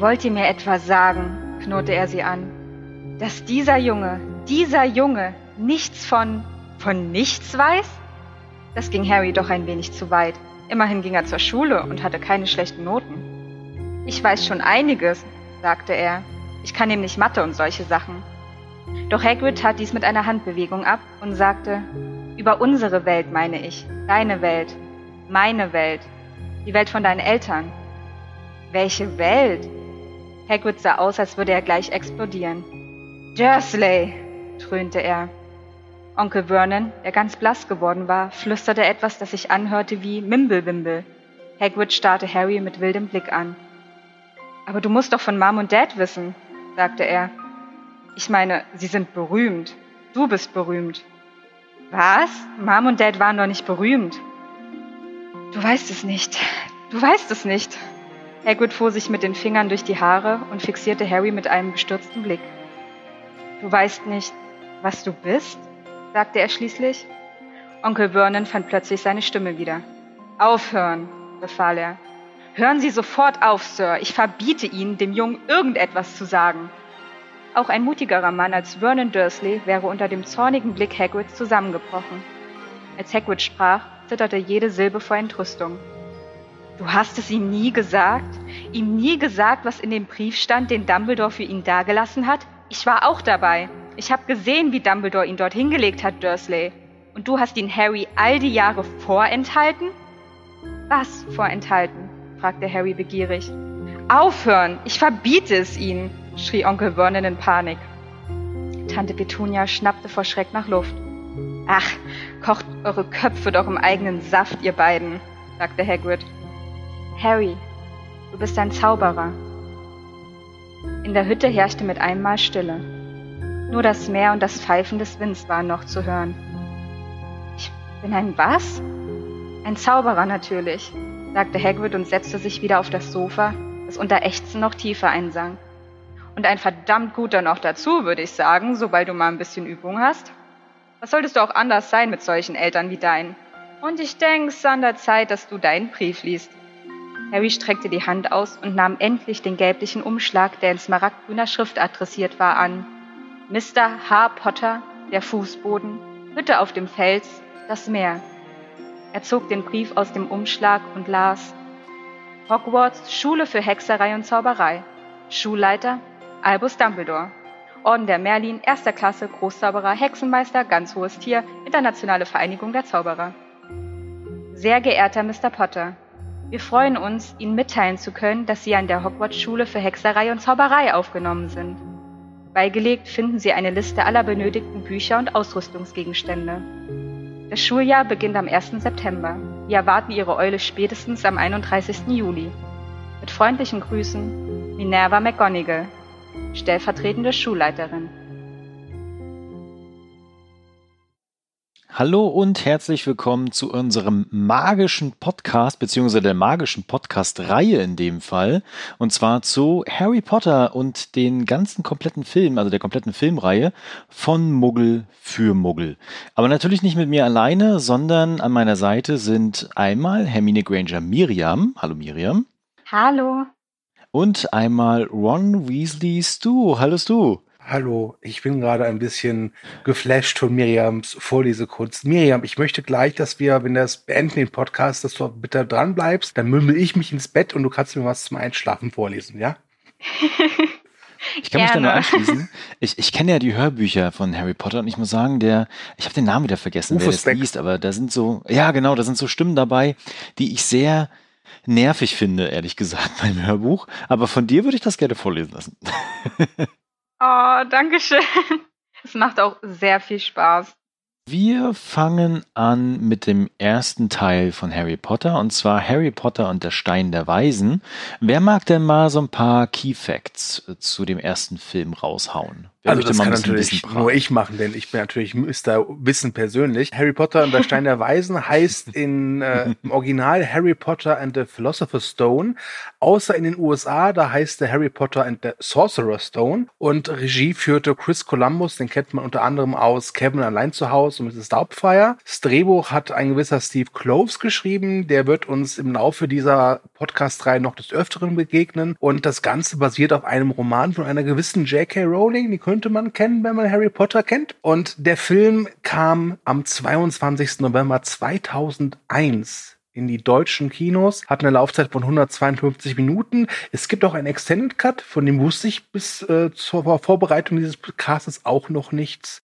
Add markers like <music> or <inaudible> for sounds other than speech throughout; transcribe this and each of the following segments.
Wollt ihr mir etwa sagen, knurrte er sie an, dass dieser Junge, dieser Junge nichts von, von nichts weiß? Das ging Harry doch ein wenig zu weit. Immerhin ging er zur Schule und hatte keine schlechten Noten. Ich weiß schon einiges, sagte er. Ich kann nämlich Mathe und solche Sachen. Doch Hagrid tat dies mit einer Handbewegung ab und sagte, über unsere Welt meine ich, deine Welt, meine Welt, die Welt von deinen Eltern. Welche Welt? Hagrid sah aus, als würde er gleich explodieren. Dursley, dröhnte er. Onkel Vernon, der ganz blass geworden war, flüsterte etwas, das sich anhörte wie Mimblewimble. Hagrid starrte Harry mit wildem Blick an. Aber du musst doch von Mom und Dad wissen, sagte er. Ich meine, sie sind berühmt. Du bist berühmt. Was? Mom und Dad waren doch nicht berühmt. Du weißt es nicht. Du weißt es nicht. Hagrid fuhr sich mit den Fingern durch die Haare und fixierte Harry mit einem bestürzten Blick. Du weißt nicht, was du bist? sagte er schließlich. Onkel Vernon fand plötzlich seine Stimme wieder. Aufhören, befahl er. Hören Sie sofort auf, Sir. Ich verbiete Ihnen, dem Jungen irgendetwas zu sagen. Auch ein mutigerer Mann als Vernon Dursley wäre unter dem zornigen Blick Hagrids zusammengebrochen. Als Hagrid sprach, zitterte jede Silbe vor Entrüstung. Du hast es ihm nie gesagt? Ihm nie gesagt, was in dem Brief stand, den Dumbledore für ihn dagelassen hat? Ich war auch dabei. Ich habe gesehen, wie Dumbledore ihn dort hingelegt hat, Dursley. Und du hast ihn Harry all die Jahre vorenthalten? Was vorenthalten? fragte Harry begierig. Aufhören! Ich verbiete es Ihnen! schrie Onkel Vernon in Panik. Tante Petunia schnappte vor Schreck nach Luft. Ach, kocht eure Köpfe doch im eigenen Saft, ihr beiden, sagte Hagrid. Harry, du bist ein Zauberer. In der Hütte herrschte mit einmal Stille. Nur das Meer und das Pfeifen des Winds waren noch zu hören. Ich bin ein was? Ein Zauberer natürlich, sagte Hagrid und setzte sich wieder auf das Sofa, das unter Ächzen noch tiefer einsank. Und ein verdammt guter noch dazu, würde ich sagen, sobald du mal ein bisschen Übung hast. Was solltest du auch anders sein mit solchen Eltern wie deinen? Und ich denke, es ist an der Zeit, dass du deinen Brief liest. Harry streckte die Hand aus und nahm endlich den gelblichen Umschlag, der in smaragdgrüner Schrift adressiert war, an. Mr. H. Potter, der Fußboden, Hütte auf dem Fels, das Meer. Er zog den Brief aus dem Umschlag und las Hogwarts Schule für Hexerei und Zauberei. Schulleiter Albus Dumbledore. Orden der Merlin, erster Klasse, Großzauberer, Hexenmeister, ganz hohes Tier, Internationale Vereinigung der Zauberer. Sehr geehrter Mr. Potter, wir freuen uns, Ihnen mitteilen zu können, dass Sie an der Hogwarts Schule für Hexerei und Zauberei aufgenommen sind. Beigelegt finden Sie eine Liste aller benötigten Bücher und Ausrüstungsgegenstände. Das Schuljahr beginnt am 1. September. Wir erwarten Ihre Eule spätestens am 31. Juli. Mit freundlichen Grüßen, Minerva McGonagall, stellvertretende Schulleiterin. Hallo und herzlich willkommen zu unserem magischen Podcast, beziehungsweise der magischen Podcast-Reihe in dem Fall. Und zwar zu Harry Potter und den ganzen kompletten Film, also der kompletten Filmreihe von Muggel für Muggel. Aber natürlich nicht mit mir alleine, sondern an meiner Seite sind einmal Hermine Granger Miriam. Hallo Miriam. Hallo. Und einmal Ron Weasley Stu. Hallo Stu. Hallo, ich bin gerade ein bisschen geflasht von Miriams Vorlesekunst. Miriam, ich möchte gleich, dass wir, wenn das beenden den Podcast, dass du bitte dran bleibst, dann mümmel ich mich ins Bett und du kannst mir was zum Einschlafen vorlesen, ja? Ich kann Gerne. mich da nur anschließen. Ich, ich kenne ja die Hörbücher von Harry Potter und ich muss sagen, der, ich habe den Namen wieder vergessen, Rufus wer das Beck. liest, aber da sind so, ja genau, da sind so Stimmen dabei, die ich sehr nervig finde, ehrlich gesagt, <laughs> beim Hörbuch. Aber von dir würde ich das gerne vorlesen lassen. <laughs> Oh, danke schön. Es macht auch sehr viel Spaß. Wir fangen an mit dem ersten Teil von Harry Potter und zwar Harry Potter und der Stein der Weisen. Wer mag denn mal so ein paar Key Facts äh, zu dem ersten Film raushauen? Wer also das kann natürlich nur ich machen, denn ich bin natürlich Mr. Wissen persönlich. Harry Potter und der Stein der Weisen <laughs> heißt in, äh, im Original Harry Potter and the Philosopher's Stone. Außer in den USA, da heißt der Harry Potter and the Sorcerer's Stone. Und Regie führte Chris Columbus, den kennt man unter anderem aus Kevin allein zu Hause und Mrs. Doubtfire. Das Drehbuch hat ein gewisser Steve Cloves geschrieben. Der wird uns im Laufe dieser Podcast-Reihe noch des Öfteren begegnen. Und das Ganze basiert auf einem Roman von einer gewissen J.K. Rowling, die könnte man kennen, wenn man Harry Potter kennt. Und der Film kam am 22. November 2001 in die deutschen Kinos, hat eine Laufzeit von 152 Minuten. Es gibt auch einen Extended Cut, von dem wusste ich bis äh, zur Vorbereitung dieses Castes auch noch nichts.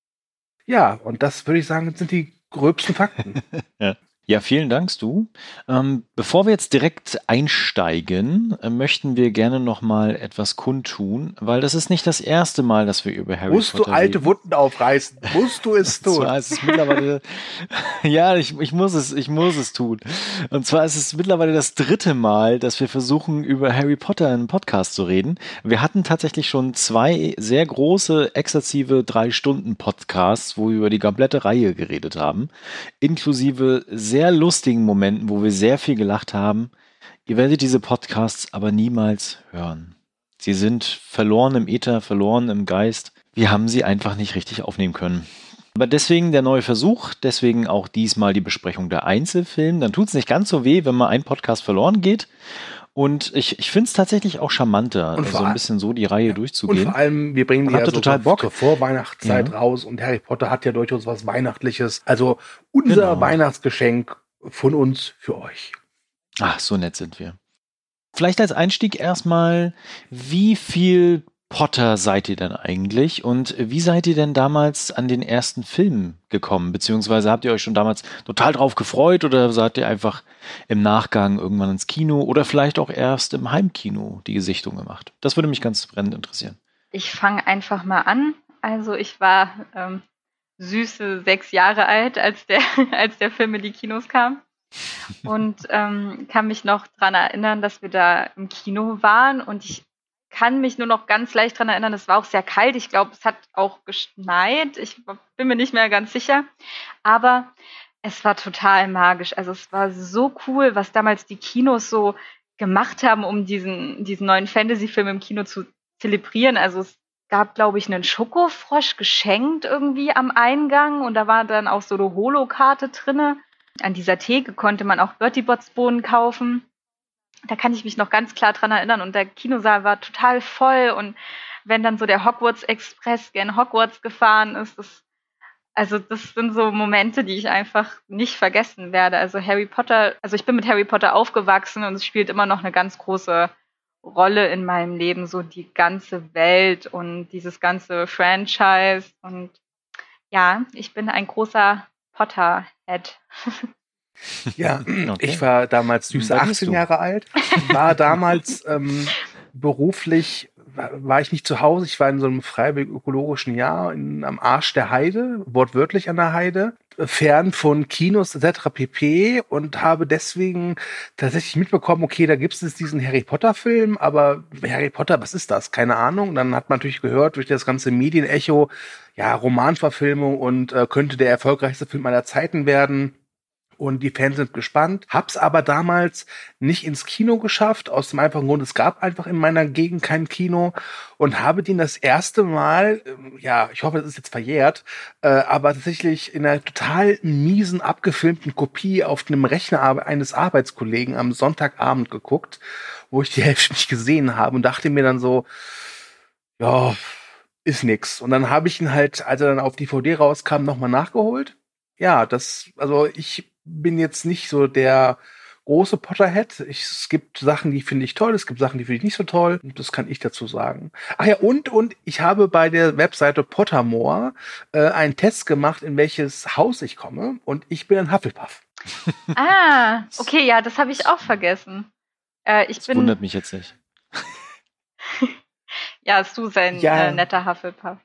Ja, und das würde ich sagen, sind die gröbsten Fakten. <laughs> ja. Ja, vielen Dank, du. Ähm, bevor wir jetzt direkt einsteigen, äh, möchten wir gerne noch mal etwas kundtun, weil das ist nicht das erste Mal, dass wir über Harry Musst Potter Musst du alte reden. Wunden aufreißen? Musst du es <laughs> tun? zwar ist es mittlerweile, <laughs> ja, ich, ich muss es, ich muss es tun. Und zwar ist es mittlerweile das dritte Mal, dass wir versuchen, über Harry Potter in einem Podcast zu reden. Wir hatten tatsächlich schon zwei sehr große, exzessive drei Stunden Podcasts, wo wir über die komplette Reihe geredet haben, inklusive sehr sehr lustigen Momenten, wo wir sehr viel gelacht haben. Ihr werdet diese Podcasts aber niemals hören. Sie sind verloren im Äther, verloren im Geist. Wir haben sie einfach nicht richtig aufnehmen können. Aber deswegen der neue Versuch, deswegen auch diesmal die Besprechung der Einzelfilme. Dann tut es nicht ganz so weh, wenn mal ein Podcast verloren geht. Und ich, ich finde es tatsächlich auch charmanter, so ein bisschen so die Reihe ja, durchzugehen. Und vor allem, wir bringen die ja so total Bock. zur Vorweihnachtszeit ja. raus und Harry Potter hat ja durchaus was Weihnachtliches. Also unser genau. Weihnachtsgeschenk von uns für euch. Ach, so nett sind wir. Vielleicht als Einstieg erstmal, wie viel Potter seid ihr denn eigentlich und wie seid ihr denn damals an den ersten Film gekommen? Beziehungsweise habt ihr euch schon damals total drauf gefreut oder seid ihr einfach im Nachgang irgendwann ins Kino oder vielleicht auch erst im Heimkino die Gesichtung gemacht? Das würde mich ganz brennend interessieren. Ich fange einfach mal an. Also ich war ähm, süße sechs Jahre alt, als der, <laughs> als der Film in die Kinos kam. Und ähm, kann mich noch daran erinnern, dass wir da im Kino waren und ich kann mich nur noch ganz leicht daran erinnern, es war auch sehr kalt. Ich glaube, es hat auch geschneit. Ich bin mir nicht mehr ganz sicher. Aber es war total magisch. Also es war so cool, was damals die Kinos so gemacht haben, um diesen, diesen neuen Fantasy-Film im Kino zu zelebrieren. Also es gab, glaube ich, einen Schokofrosch geschenkt irgendwie am Eingang und da war dann auch so eine Holokarte drinne. An dieser Theke konnte man auch Bertie Bots Bohnen kaufen da kann ich mich noch ganz klar dran erinnern und der Kinosaal war total voll und wenn dann so der Hogwarts Express gen Hogwarts gefahren ist, das, also das sind so Momente, die ich einfach nicht vergessen werde. Also Harry Potter, also ich bin mit Harry Potter aufgewachsen und es spielt immer noch eine ganz große Rolle in meinem Leben, so die ganze Welt und dieses ganze Franchise und ja, ich bin ein großer Potter-Head. <laughs> Ja, <clears throat> okay. ich war damals süße 18 Jahre alt, <laughs> war damals ähm, beruflich, war ich nicht zu Hause, ich war in so einem freiwillig ökologischen Jahr in, am Arsch der Heide, wortwörtlich an der Heide, fern von Kinos etc. pp. und habe deswegen tatsächlich mitbekommen, okay, da gibt es diesen Harry Potter Film, aber Harry Potter, was ist das? Keine Ahnung. Dann hat man natürlich gehört durch das ganze Medienecho, ja, Romanverfilmung und äh, könnte der erfolgreichste Film aller Zeiten werden und die Fans sind gespannt. Hab's aber damals nicht ins Kino geschafft, aus dem einfachen Grund, es gab einfach in meiner Gegend kein Kino und habe den das erste Mal, ähm, ja, ich hoffe, das ist jetzt verjährt, äh, aber tatsächlich in einer total miesen, abgefilmten Kopie auf einem Rechner eines Arbeitskollegen am Sonntagabend geguckt, wo ich die Hälfte nicht gesehen habe und dachte mir dann so, ja, ist nix. Und dann habe ich ihn halt, als er dann auf DVD rauskam, nochmal nachgeholt ja, das, also ich bin jetzt nicht so der große Potterhead. Ich, es gibt Sachen, die finde ich toll, es gibt Sachen, die finde ich nicht so toll. Und das kann ich dazu sagen. Ach ja, und, und ich habe bei der Webseite Pottermore äh, einen Test gemacht, in welches Haus ich komme. Und ich bin ein Hufflepuff. <laughs> Ah, okay, ja, das habe ich auch vergessen. Äh, ich das bin, wundert mich jetzt nicht. <laughs> ja, du sein ja. äh, netter Hufflepuff.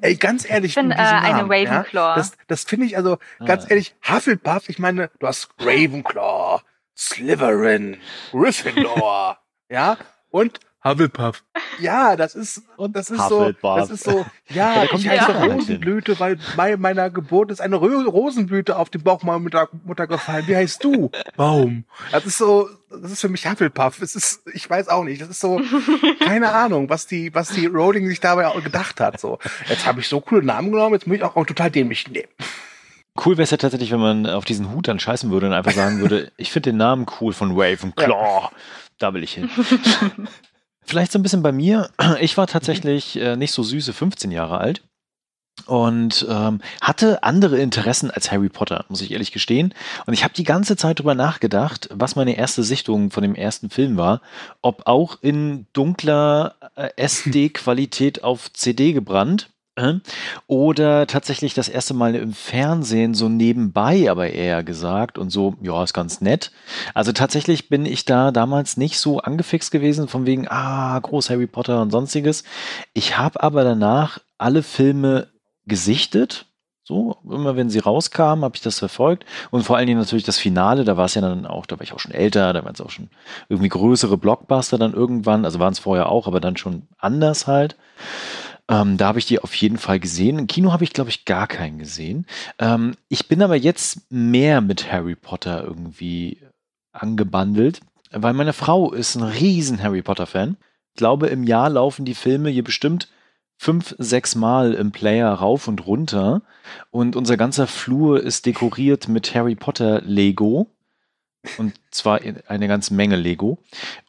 Ey, ganz ehrlich, ich bin äh, eine Ravenclaw. Ja, das das finde ich also ah. ganz ehrlich, Hufflepuff, ich meine, du hast Ravenclaw, Slytherin, Gryffindor, <laughs> ja, und Hufflepuff. Ja, das ist, und das ist so, das ist so, ja, <laughs> ich heiße ja. Rosenblüte, weil bei meiner Geburt ist eine Rosenblüte auf den Bauch meiner Mutter gefallen. Wie heißt du? Baum. Das ist so, das ist für mich Hufflepuff. Es ist, ich weiß auch nicht, das ist so, <laughs> keine Ahnung, was die, was die Rowling sich dabei auch gedacht hat, so. Jetzt habe ich so coole Namen genommen, jetzt muss ich auch, auch total dämlich nehmen. Cool wäre es ja tatsächlich, wenn man auf diesen Hut dann scheißen würde und einfach sagen würde, <laughs> ich finde den Namen cool von Ravenclaw. Ja. Da will ich hin. Vielleicht so ein bisschen bei mir. <clears throat> Ich war tatsächlich äh, nicht so süße 15 Jahre alt und ähm, hatte andere Interessen als Harry Potter, muss ich ehrlich gestehen. Und ich habe die ganze Zeit drüber nachgedacht, was meine erste Sichtung von dem ersten Film war, ob auch in dunkler äh, SD-Qualität auf CD gebrannt oder tatsächlich das erste Mal im Fernsehen so nebenbei, aber eher gesagt und so, ja, ist ganz nett. Also tatsächlich bin ich da damals nicht so angefixt gewesen, von wegen, ah, groß Harry Potter und sonstiges. Ich habe aber danach alle Filme gesichtet. So, immer wenn sie rauskamen, habe ich das verfolgt. Und vor allen Dingen natürlich das Finale, da war es ja dann auch, da war ich auch schon älter, da waren es auch schon irgendwie größere Blockbuster dann irgendwann. Also waren es vorher auch, aber dann schon anders halt. Ähm, da habe ich die auf jeden Fall gesehen. Im Kino habe ich, glaube ich, gar keinen gesehen. Ähm, ich bin aber jetzt mehr mit Harry Potter irgendwie angebandelt, weil meine Frau ist ein riesen Harry Potter-Fan. Ich glaube, im Jahr laufen die Filme hier bestimmt fünf, sechs Mal im Player rauf und runter. Und unser ganzer Flur ist dekoriert mit Harry Potter Lego. Und zwar eine ganze Menge Lego.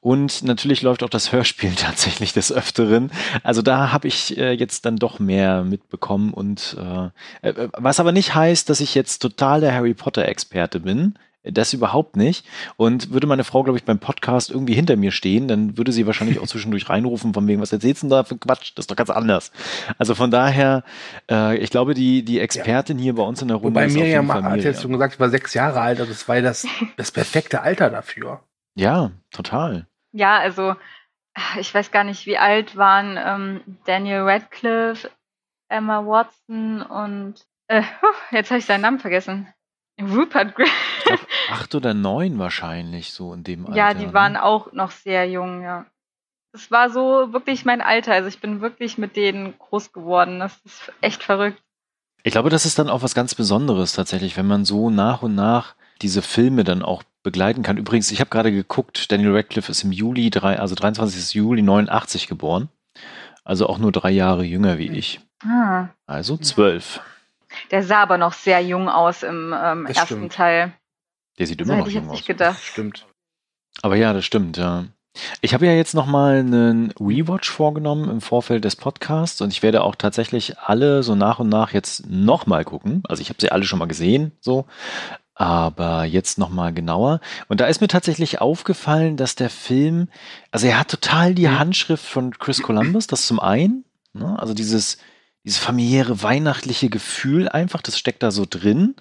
Und natürlich läuft auch das Hörspiel <laughs> tatsächlich des Öfteren. Also da habe ich äh, jetzt dann doch mehr mitbekommen. Und äh, äh was aber nicht heißt, dass ich jetzt total der Harry Potter-Experte bin. Das überhaupt nicht. Und würde meine Frau, glaube ich, beim Podcast irgendwie hinter mir stehen, dann würde sie wahrscheinlich auch zwischendurch reinrufen, von wegen, was erzählst du denn da für Quatsch? Das ist doch ganz anders. Also von daher, äh, ich glaube, die, die Expertin hier bei uns in der Runde Wobei ist Miriam auf jeden Fall hat jetzt schon gesagt, ich war sechs Jahre alt, also das war das, das perfekte Alter dafür. Ja, total. Ja, also ich weiß gar nicht, wie alt waren ähm, Daniel Radcliffe, Emma Watson und äh, <laughs> jetzt habe ich seinen Namen vergessen. Rupert Grint. Acht oder neun wahrscheinlich so in dem Alter. Ja, die ne? waren auch noch sehr jung, ja. Es war so wirklich mein Alter. Also ich bin wirklich mit denen groß geworden. Das ist echt verrückt. Ich glaube, das ist dann auch was ganz Besonderes tatsächlich, wenn man so nach und nach diese Filme dann auch begleiten kann. Übrigens, ich habe gerade geguckt, Daniel Radcliffe ist im Juli, also 23. Juli 89 geboren. Also auch nur drei Jahre jünger wie ich. Ah. Also zwölf. Der sah aber noch sehr jung aus im ähm, ersten stimmt. Teil. Der sieht immer noch jung aus. Nicht gedacht. Stimmt. Aber ja, das stimmt, ja. Ich habe ja jetzt nochmal einen Rewatch vorgenommen im Vorfeld des Podcasts und ich werde auch tatsächlich alle so nach und nach jetzt nochmal gucken. Also ich habe sie alle schon mal gesehen, so, aber jetzt nochmal genauer. Und da ist mir tatsächlich aufgefallen, dass der Film, also er hat total die mhm. Handschrift von Chris Columbus, das zum einen, ne? also dieses dieses familiäre, weihnachtliche Gefühl einfach, das steckt da so drin.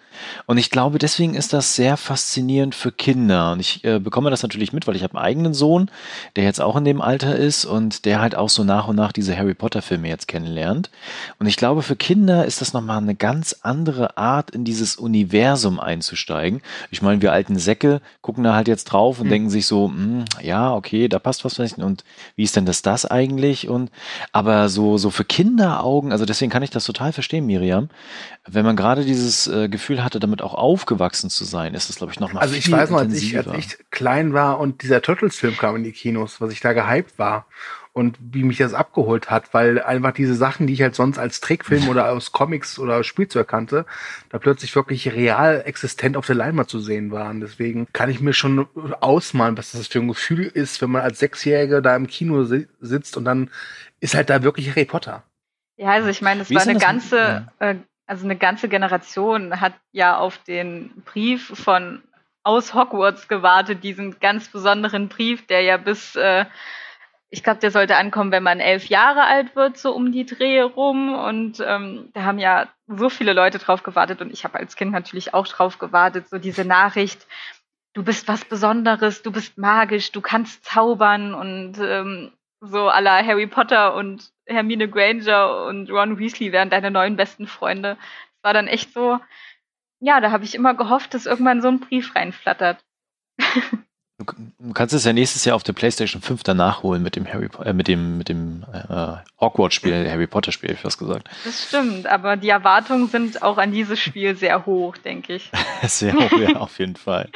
Und ich glaube, deswegen ist das sehr faszinierend für Kinder. Und ich äh, bekomme das natürlich mit, weil ich habe einen eigenen Sohn, der jetzt auch in dem Alter ist und der halt auch so nach und nach diese Harry Potter-Filme jetzt kennenlernt. Und ich glaube, für Kinder ist das nochmal eine ganz andere Art, in dieses Universum einzusteigen. Ich meine, wir alten Säcke gucken da halt jetzt drauf und mhm. denken sich so, hm, ja, okay, da passt was. Und wie ist denn das das eigentlich? Und aber so, so für Kinderaugen, also deswegen kann ich das total verstehen, Miriam. Wenn man gerade dieses äh, Gefühl hatte, damit auch aufgewachsen zu sein, ist das, glaube ich, nochmal Also ich weiß noch, als ich, als ich klein war und dieser Turtles-Film kam in die Kinos, was ich da gehypt war und wie mich das abgeholt hat, weil einfach diese Sachen, die ich halt sonst als Trickfilm oder aus Comics oder Spielzeug kannte, da plötzlich wirklich real existent auf der Leinwand zu sehen waren. Deswegen kann ich mir schon ausmalen, was das für ein Gefühl ist, wenn man als Sechsjährige da im Kino sitzt und dann ist halt da wirklich Harry Potter. Ja, also ich meine, es war eine ganze, äh, also eine ganze Generation hat ja auf den Brief von aus Hogwarts gewartet, diesen ganz besonderen Brief, der ja bis, äh, ich glaube, der sollte ankommen, wenn man elf Jahre alt wird, so um die Drehe rum. Und ähm, da haben ja so viele Leute drauf gewartet. Und ich habe als Kind natürlich auch drauf gewartet, so diese Nachricht, du bist was Besonderes, du bist magisch, du kannst zaubern. Und ähm, so aller Harry Potter und Hermine Granger und Ron Weasley wären deine neuen besten Freunde. Es war dann echt so, ja, da habe ich immer gehofft, dass irgendwann so ein Brief reinflattert. <laughs> Du kannst es ja nächstes Jahr auf der PlayStation 5 danach holen mit dem Harry äh, mit dem mit dem äh, Hogwarts-Spiel, Harry Potter-Spiel, ich was gesagt. Das stimmt, aber die Erwartungen sind auch an dieses Spiel sehr hoch, denke ich. <laughs> sehr hoch, ja, auf jeden Fall.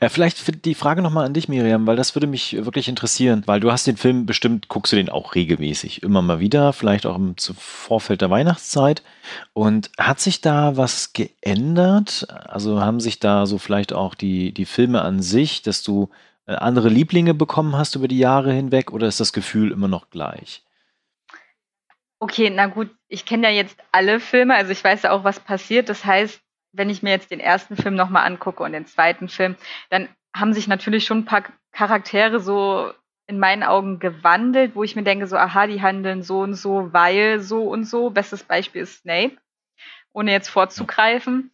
Äh, vielleicht die Frage nochmal an dich, Miriam, weil das würde mich wirklich interessieren, weil du hast den Film bestimmt, guckst du den auch regelmäßig, immer mal wieder, vielleicht auch im Vorfeld der Weihnachtszeit. Und hat sich da was geändert? Also haben sich da so vielleicht auch die, die Filme an sich, dass du äh, andere Lieblinge bekommen hast über die Jahre hinweg oder ist das Gefühl immer noch gleich? Okay, na gut, ich kenne ja jetzt alle Filme, also ich weiß ja auch, was passiert. Das heißt, wenn ich mir jetzt den ersten Film nochmal angucke und den zweiten Film, dann haben sich natürlich schon ein paar Charaktere so in meinen Augen gewandelt, wo ich mir denke, so, aha, die handeln so und so, weil so und so. Bestes Beispiel ist Snape, ohne jetzt vorzugreifen.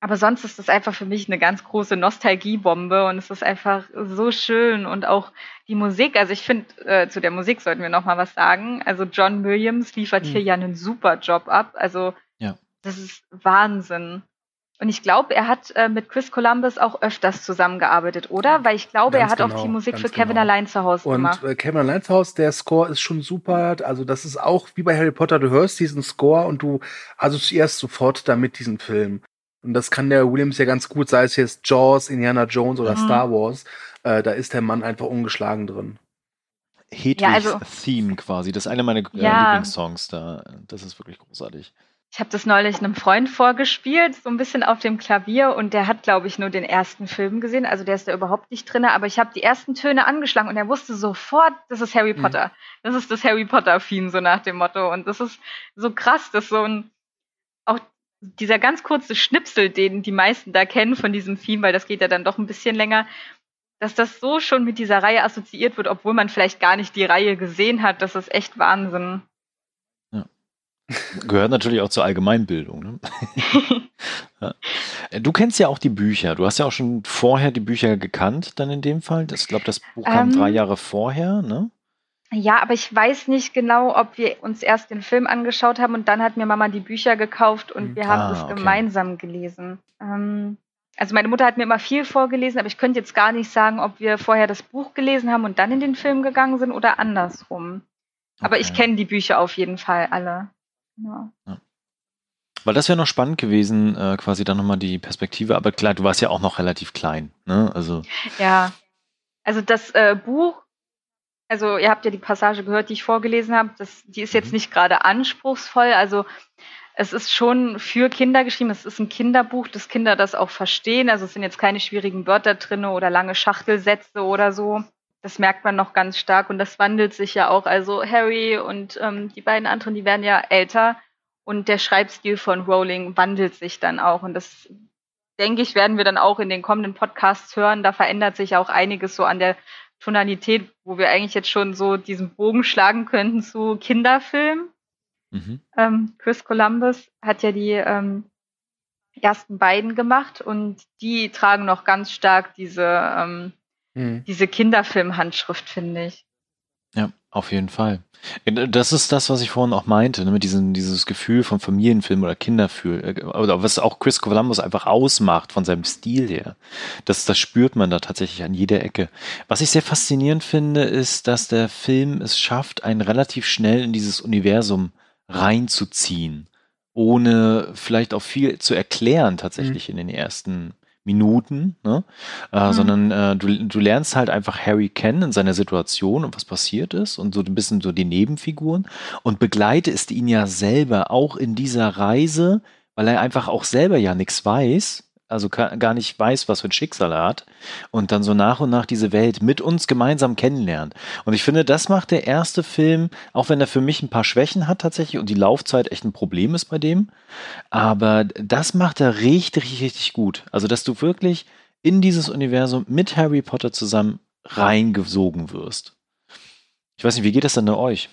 Aber sonst ist das einfach für mich eine ganz große Nostalgiebombe und es ist einfach so schön und auch die Musik. Also ich finde, äh, zu der Musik sollten wir noch mal was sagen. Also John Williams liefert mhm. hier ja einen super Job ab. Also ja. das ist Wahnsinn. Und ich glaube, er hat äh, mit Chris Columbus auch öfters zusammengearbeitet, oder? Weil ich glaube, ganz er hat genau, auch die Musik für Kevin genau. allein zu Hause gemacht. Und äh, Kevin allein zu Hause, der Score ist schon super. Also das ist auch wie bei Harry Potter, du hörst diesen Score und du assoziierst sofort damit diesen Film. Und das kann der Williams ja ganz gut, sei es jetzt Jaws, Indiana Jones oder mhm. Star Wars. Äh, da ist der Mann einfach ungeschlagen drin. Hedwigs ja, also, Theme quasi. Das ist einer meiner äh, ja. Lieblingssongs da. Das ist wirklich großartig. Ich habe das neulich einem Freund vorgespielt, so ein bisschen auf dem Klavier und der hat, glaube ich, nur den ersten Film gesehen. Also der ist da überhaupt nicht drin, aber ich habe die ersten Töne angeschlagen und er wusste sofort, das ist Harry mhm. Potter. Mhm. Das ist das Harry Potter-Theme, so nach dem Motto. Und das ist so krass, dass so ein, auch dieser ganz kurze Schnipsel, den die meisten da kennen von diesem Theme, weil das geht ja dann doch ein bisschen länger, dass das so schon mit dieser Reihe assoziiert wird, obwohl man vielleicht gar nicht die Reihe gesehen hat. Das ist echt Wahnsinn. Gehört natürlich auch zur Allgemeinbildung. Ne? <laughs> ja. Du kennst ja auch die Bücher. Du hast ja auch schon vorher die Bücher gekannt, dann in dem Fall. Ich glaube, das Buch kam ähm, drei Jahre vorher, ne? Ja, aber ich weiß nicht genau, ob wir uns erst den Film angeschaut haben und dann hat mir Mama die Bücher gekauft und hm. wir ah, haben das okay. gemeinsam gelesen. Ähm, also meine Mutter hat mir immer viel vorgelesen, aber ich könnte jetzt gar nicht sagen, ob wir vorher das Buch gelesen haben und dann in den Film gegangen sind oder andersrum. Aber okay. ich kenne die Bücher auf jeden Fall alle. Ja. ja. Weil das wäre noch spannend gewesen, äh, quasi dann nochmal die Perspektive. Aber klar, du warst ja auch noch relativ klein, ne? Also. Ja. Also das äh, Buch, also ihr habt ja die Passage gehört, die ich vorgelesen habe, das, die ist jetzt mhm. nicht gerade anspruchsvoll. Also es ist schon für Kinder geschrieben. Es ist ein Kinderbuch, dass Kinder das auch verstehen. Also es sind jetzt keine schwierigen Wörter drin oder lange Schachtelsätze oder so das merkt man noch ganz stark und das wandelt sich ja auch. Also Harry und ähm, die beiden anderen, die werden ja älter und der Schreibstil von Rowling wandelt sich dann auch und das denke ich, werden wir dann auch in den kommenden Podcasts hören. Da verändert sich auch einiges so an der Tonalität, wo wir eigentlich jetzt schon so diesen Bogen schlagen könnten zu Kinderfilmen. Mhm. Ähm, Chris Columbus hat ja die ähm, ersten beiden gemacht und die tragen noch ganz stark diese ähm, Mhm. Diese Kinderfilmhandschrift, finde ich. Ja, auf jeden Fall. Das ist das, was ich vorhin auch meinte, ne, mit diesem, dieses Gefühl von Familienfilm oder Kinderfilm, äh, oder was auch Chris Columbus einfach ausmacht von seinem Stil her. Das, das spürt man da tatsächlich an jeder Ecke. Was ich sehr faszinierend finde, ist, dass der Film es schafft, einen relativ schnell in dieses Universum reinzuziehen, ohne vielleicht auch viel zu erklären tatsächlich mhm. in den ersten Minuten, ne? Äh, mhm. sondern äh, du, du lernst halt einfach Harry kennen in seiner Situation und was passiert ist und so ein bisschen so die Nebenfiguren und begleitest ihn ja selber auch in dieser Reise, weil er einfach auch selber ja nichts weiß also gar nicht weiß, was für ein Schicksal er hat und dann so nach und nach diese Welt mit uns gemeinsam kennenlernt. Und ich finde, das macht der erste Film, auch wenn er für mich ein paar Schwächen hat tatsächlich und die Laufzeit echt ein Problem ist bei dem, aber das macht er richtig, richtig, gut. Also, dass du wirklich in dieses Universum mit Harry Potter zusammen reingesogen wirst. Ich weiß nicht, wie geht das denn bei euch?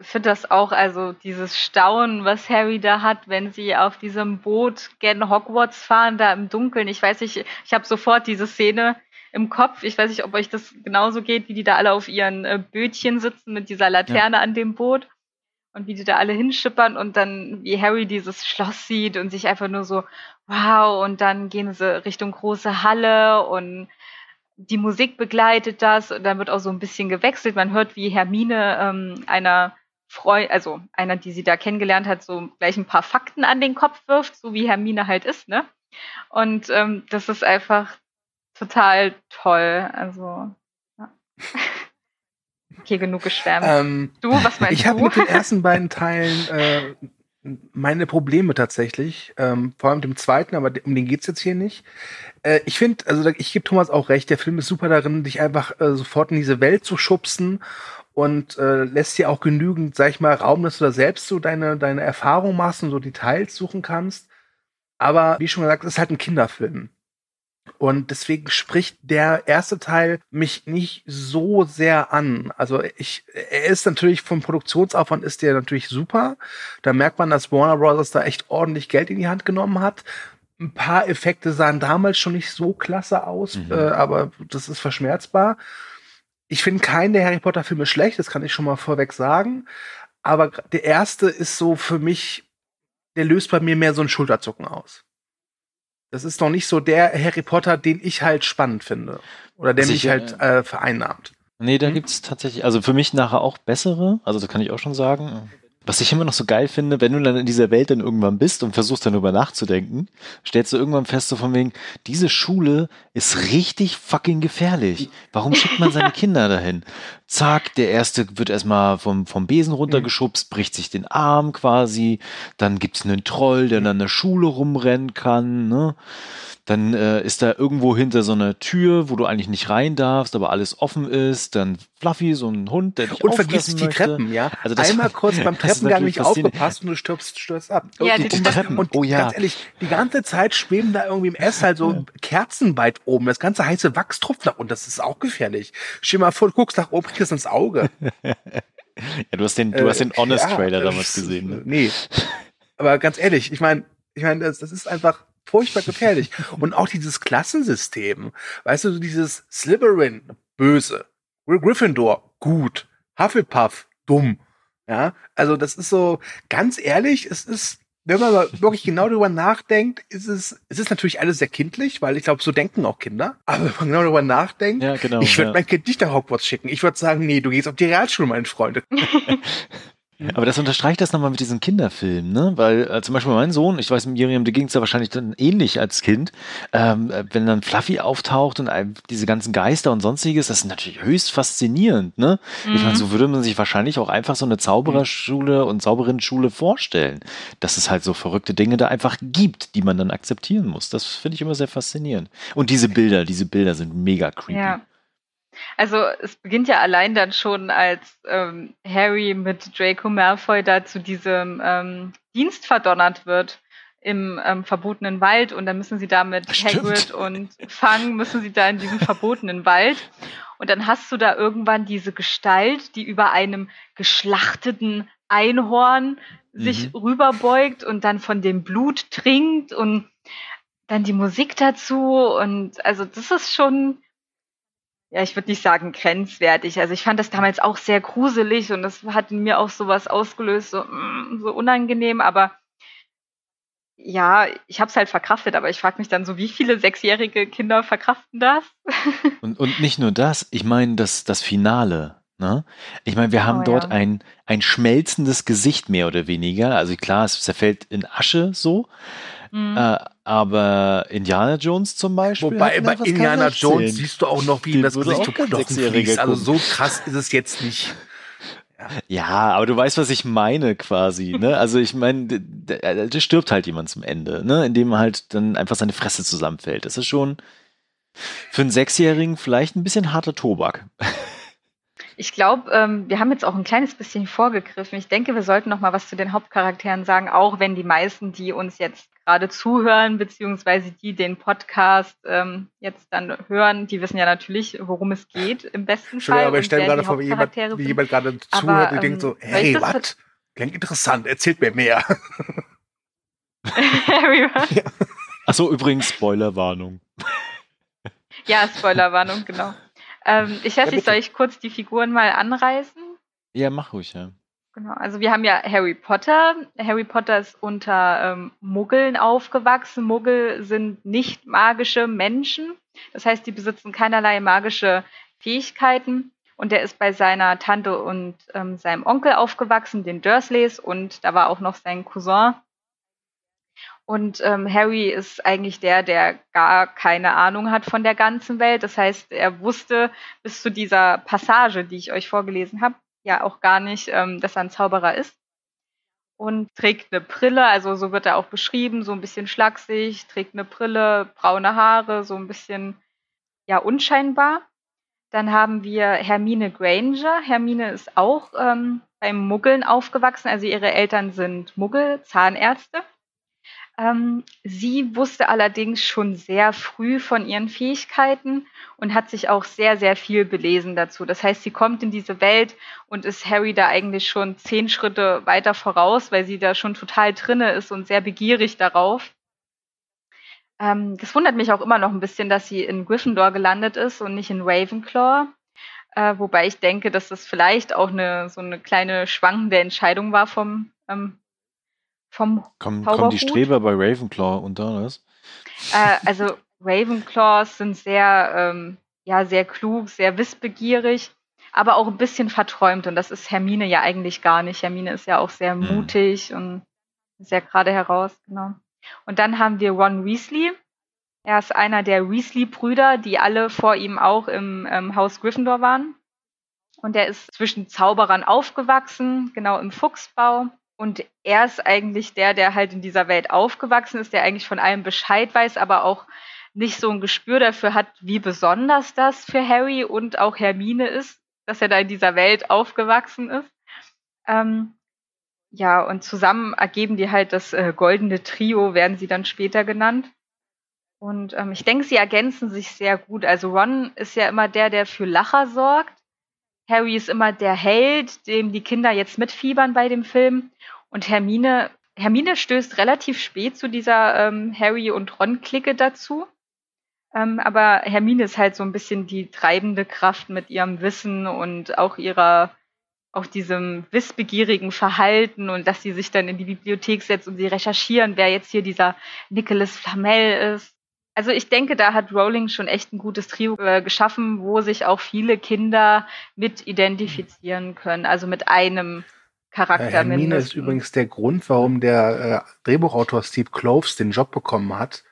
Finde das auch, also dieses Staunen, was Harry da hat, wenn sie auf diesem Boot gen Hogwarts fahren, da im Dunkeln. Ich weiß nicht, ich habe sofort diese Szene im Kopf. Ich weiß nicht, ob euch das genauso geht, wie die da alle auf ihren äh, Bötchen sitzen mit dieser Laterne ja. an dem Boot und wie die da alle hinschippern und dann wie Harry dieses Schloss sieht und sich einfach nur so wow und dann gehen sie Richtung große Halle und die Musik begleitet das und dann wird auch so ein bisschen gewechselt. Man hört, wie Hermine ähm, einer Freund, also einer, die sie da kennengelernt hat, so gleich ein paar Fakten an den Kopf wirft, so wie Hermine halt ist, ne? Und ähm, das ist einfach total toll. Also, ja. <laughs> Okay, genug geschwärmt. Ähm, du, was meinst ich du? Ich habe mit den <laughs> ersten beiden Teilen äh, meine Probleme tatsächlich. Ähm, vor allem dem zweiten, aber um den geht's jetzt hier nicht. Äh, ich finde, also ich gebe Thomas auch recht, der Film ist super darin, dich einfach äh, sofort in diese Welt zu schubsen und äh, lässt dir auch genügend, sag ich mal, Raum, dass du da selbst so deine, deine Erfahrung machst und so Details suchen kannst. Aber wie schon gesagt, es ist halt ein Kinderfilm. Und deswegen spricht der erste Teil mich nicht so sehr an. Also ich, er ist natürlich vom Produktionsaufwand ist der natürlich super. Da merkt man, dass Warner Bros. da echt ordentlich Geld in die Hand genommen hat. Ein paar Effekte sahen damals schon nicht so klasse aus, mhm. äh, aber das ist verschmerzbar. Ich finde keinen der Harry Potter Filme schlecht, das kann ich schon mal vorweg sagen. Aber der erste ist so für mich, der löst bei mir mehr so ein Schulterzucken aus. Das ist noch nicht so der Harry Potter, den ich halt spannend finde. Oder der Sicher, mich halt äh, vereinnahmt. Nee, da hm? gibt's tatsächlich, also für mich nachher auch bessere, also das kann ich auch schon sagen. Was ich immer noch so geil finde, wenn du dann in dieser Welt dann irgendwann bist und versuchst dann darüber nachzudenken, stellst du irgendwann fest, so von wegen, diese Schule ist richtig fucking gefährlich. Warum schickt man seine Kinder dahin? Zack, der erste wird erstmal vom, vom Besen runtergeschubst, bricht sich den Arm quasi, dann gibt's einen Troll, der dann in der Schule rumrennen kann, ne? Dann äh, ist da irgendwo hinter so einer Tür, wo du eigentlich nicht rein darfst, aber alles offen ist. Dann Fluffy, so ein Hund, der dich Und vergisst die möchte. Treppen, ja. Also das, Einmal <laughs> kurz beim Treppengang nicht aufgepasst und du stirbst, stürzt ab. Ja, die, die Treppen. Und oh, ja. ganz ehrlich, die ganze Zeit schweben da irgendwie im Ess halt so ja. Kerzen weit oben. Das ganze heiße Wachs tropft nach unten. Das ist auch gefährlich. Stell mal vor, du guckst nach oben, kriegst ins Auge. <laughs> ja, du hast den, du hast den äh, Honest Trailer ja, damals gesehen. Ne? Nee. Aber ganz ehrlich, ich meine, ich meine, das, das ist einfach furchtbar gefährlich. <laughs> Und auch dieses Klassensystem, weißt du, dieses Slytherin, böse, Gryffindor, gut, Hufflepuff, dumm. Ja, also das ist so, ganz ehrlich, es ist, wenn man mal wirklich genau darüber nachdenkt, ist es, es ist natürlich alles sehr kindlich, weil ich glaube, so denken auch Kinder. Aber wenn man genau darüber nachdenkt, ja, genau, ich würde ja. mein Kind nicht nach Hogwarts schicken. Ich würde sagen, nee, du gehst auf die Realschule, mein Freund. <laughs> <laughs> Aber das unterstreicht das nochmal mit diesen Kinderfilmen, ne? Weil äh, zum Beispiel mein Sohn, ich weiß, Miriam, dir ging es ja wahrscheinlich dann ähnlich als Kind, ähm, äh, wenn dann Fluffy auftaucht und äh, diese ganzen Geister und sonstiges, das ist natürlich höchst faszinierend, ne? Mhm. Ich meine, so würde man sich wahrscheinlich auch einfach so eine Zaubererschule und Zauberinnenschule vorstellen, dass es halt so verrückte Dinge da einfach gibt, die man dann akzeptieren muss. Das finde ich immer sehr faszinierend. Und diese Bilder, diese Bilder sind mega creepy. Ja. Also es beginnt ja allein dann schon, als ähm, Harry mit Draco Malfoy da zu diesem ähm, Dienst verdonnert wird im ähm, verbotenen Wald und dann müssen sie da mit. Hagrid und Fang müssen sie da in diesem verbotenen Wald und dann hast du da irgendwann diese Gestalt, die über einem geschlachteten Einhorn sich mhm. rüberbeugt und dann von dem Blut trinkt und dann die Musik dazu und also das ist schon ja, ich würde nicht sagen grenzwertig. Also ich fand das damals auch sehr gruselig und das hat in mir auch sowas ausgelöst, so, mm, so unangenehm, aber ja, ich habe es halt verkraftet, aber ich frage mich dann so, wie viele sechsjährige Kinder verkraften das? <laughs> und, und nicht nur das, ich meine das, das Finale. Ne? Ich meine, wir haben oh, dort ja. ein, ein schmelzendes Gesicht mehr oder weniger. Also klar, es zerfällt in Asche so. Mhm. Äh, aber Indiana Jones zum Beispiel. Wobei bei Indiana Jones siehst du auch noch, wie ihm das Gesicht zu Knochen fließt. Also so krass ist es jetzt nicht. Ja. ja, aber du weißt, was ich meine quasi. Ne? Also ich meine, da stirbt halt jemand zum Ende, ne? indem halt dann einfach seine Fresse zusammenfällt. Das ist schon für einen Sechsjährigen vielleicht ein bisschen harter Tobak. Ich glaube, ähm, wir haben jetzt auch ein kleines bisschen vorgegriffen. Ich denke, wir sollten noch mal was zu den Hauptcharakteren sagen, auch wenn die meisten, die uns jetzt gerade zuhören, beziehungsweise die den Podcast ähm, jetzt dann hören, die wissen ja natürlich, worum es geht im besten Fall. Aber ich stelle gerade vor, wie jemand, wie jemand gerade zuhört und ähm, denkt so, hey, was? Klingt interessant, erzählt mir mehr. <laughs> Harry, was? Ja. Achso, übrigens Spoilerwarnung. <laughs> ja, Spoilerwarnung, genau. Ähm, ich weiß nicht, soll ich kurz die Figuren mal anreißen? Ja, mach ruhig, ja. Genau, also wir haben ja Harry Potter. Harry Potter ist unter ähm, Muggeln aufgewachsen. Muggel sind nicht magische Menschen. Das heißt, die besitzen keinerlei magische Fähigkeiten. Und er ist bei seiner Tante und ähm, seinem Onkel aufgewachsen, den Dursleys, und da war auch noch sein Cousin. Und ähm, Harry ist eigentlich der, der gar keine Ahnung hat von der ganzen Welt. Das heißt, er wusste bis zu dieser Passage, die ich euch vorgelesen habe, ja auch gar nicht, ähm, dass er ein Zauberer ist. Und trägt eine Brille, also so wird er auch beschrieben, so ein bisschen schlaksig, trägt eine Brille, braune Haare, so ein bisschen ja unscheinbar. Dann haben wir Hermine Granger. Hermine ist auch ähm, beim Muggeln aufgewachsen. Also ihre Eltern sind Muggel, Zahnärzte. Ähm, sie wusste allerdings schon sehr früh von ihren Fähigkeiten und hat sich auch sehr, sehr viel belesen dazu. Das heißt, sie kommt in diese Welt und ist Harry da eigentlich schon zehn Schritte weiter voraus, weil sie da schon total drinne ist und sehr begierig darauf. Ähm, das wundert mich auch immer noch ein bisschen, dass sie in Gryffindor gelandet ist und nicht in Ravenclaw. Äh, wobei ich denke, dass das vielleicht auch eine so eine kleine schwankende Entscheidung war vom ähm, vom Komm, kommen die Streber bei Ravenclaw unter das? Äh, also Ravenclaws sind sehr ähm, ja sehr klug, sehr wissbegierig, aber auch ein bisschen verträumt und das ist Hermine ja eigentlich gar nicht. Hermine ist ja auch sehr hm. mutig und sehr gerade heraus, genau. Und dann haben wir Ron Weasley. Er ist einer der Weasley-Brüder, die alle vor ihm auch im ähm, Haus Gryffindor waren. Und er ist zwischen Zauberern aufgewachsen, genau im Fuchsbau. Und er ist eigentlich der, der halt in dieser Welt aufgewachsen ist, der eigentlich von allem Bescheid weiß, aber auch nicht so ein Gespür dafür hat, wie besonders das für Harry und auch Hermine ist, dass er da in dieser Welt aufgewachsen ist. Ähm, ja, und zusammen ergeben die halt das äh, goldene Trio, werden sie dann später genannt. Und ähm, ich denke, sie ergänzen sich sehr gut. Also Ron ist ja immer der, der für Lacher sorgt. Harry ist immer der Held, dem die Kinder jetzt mitfiebern bei dem Film. Und Hermine, Hermine stößt relativ spät zu dieser ähm, Harry und Ron-Clique dazu. Ähm, aber Hermine ist halt so ein bisschen die treibende Kraft mit ihrem Wissen und auch ihrer auch diesem wissbegierigen Verhalten und dass sie sich dann in die Bibliothek setzt und sie recherchieren, wer jetzt hier dieser Nicholas Flamel ist. Also ich denke, da hat Rowling schon echt ein gutes Trio äh, geschaffen, wo sich auch viele Kinder mit identifizieren können, also mit einem Charakter. Äh, Hermine mindestens. ist übrigens der Grund, warum der äh, Drehbuchautor Steve Kloves den Job bekommen hat.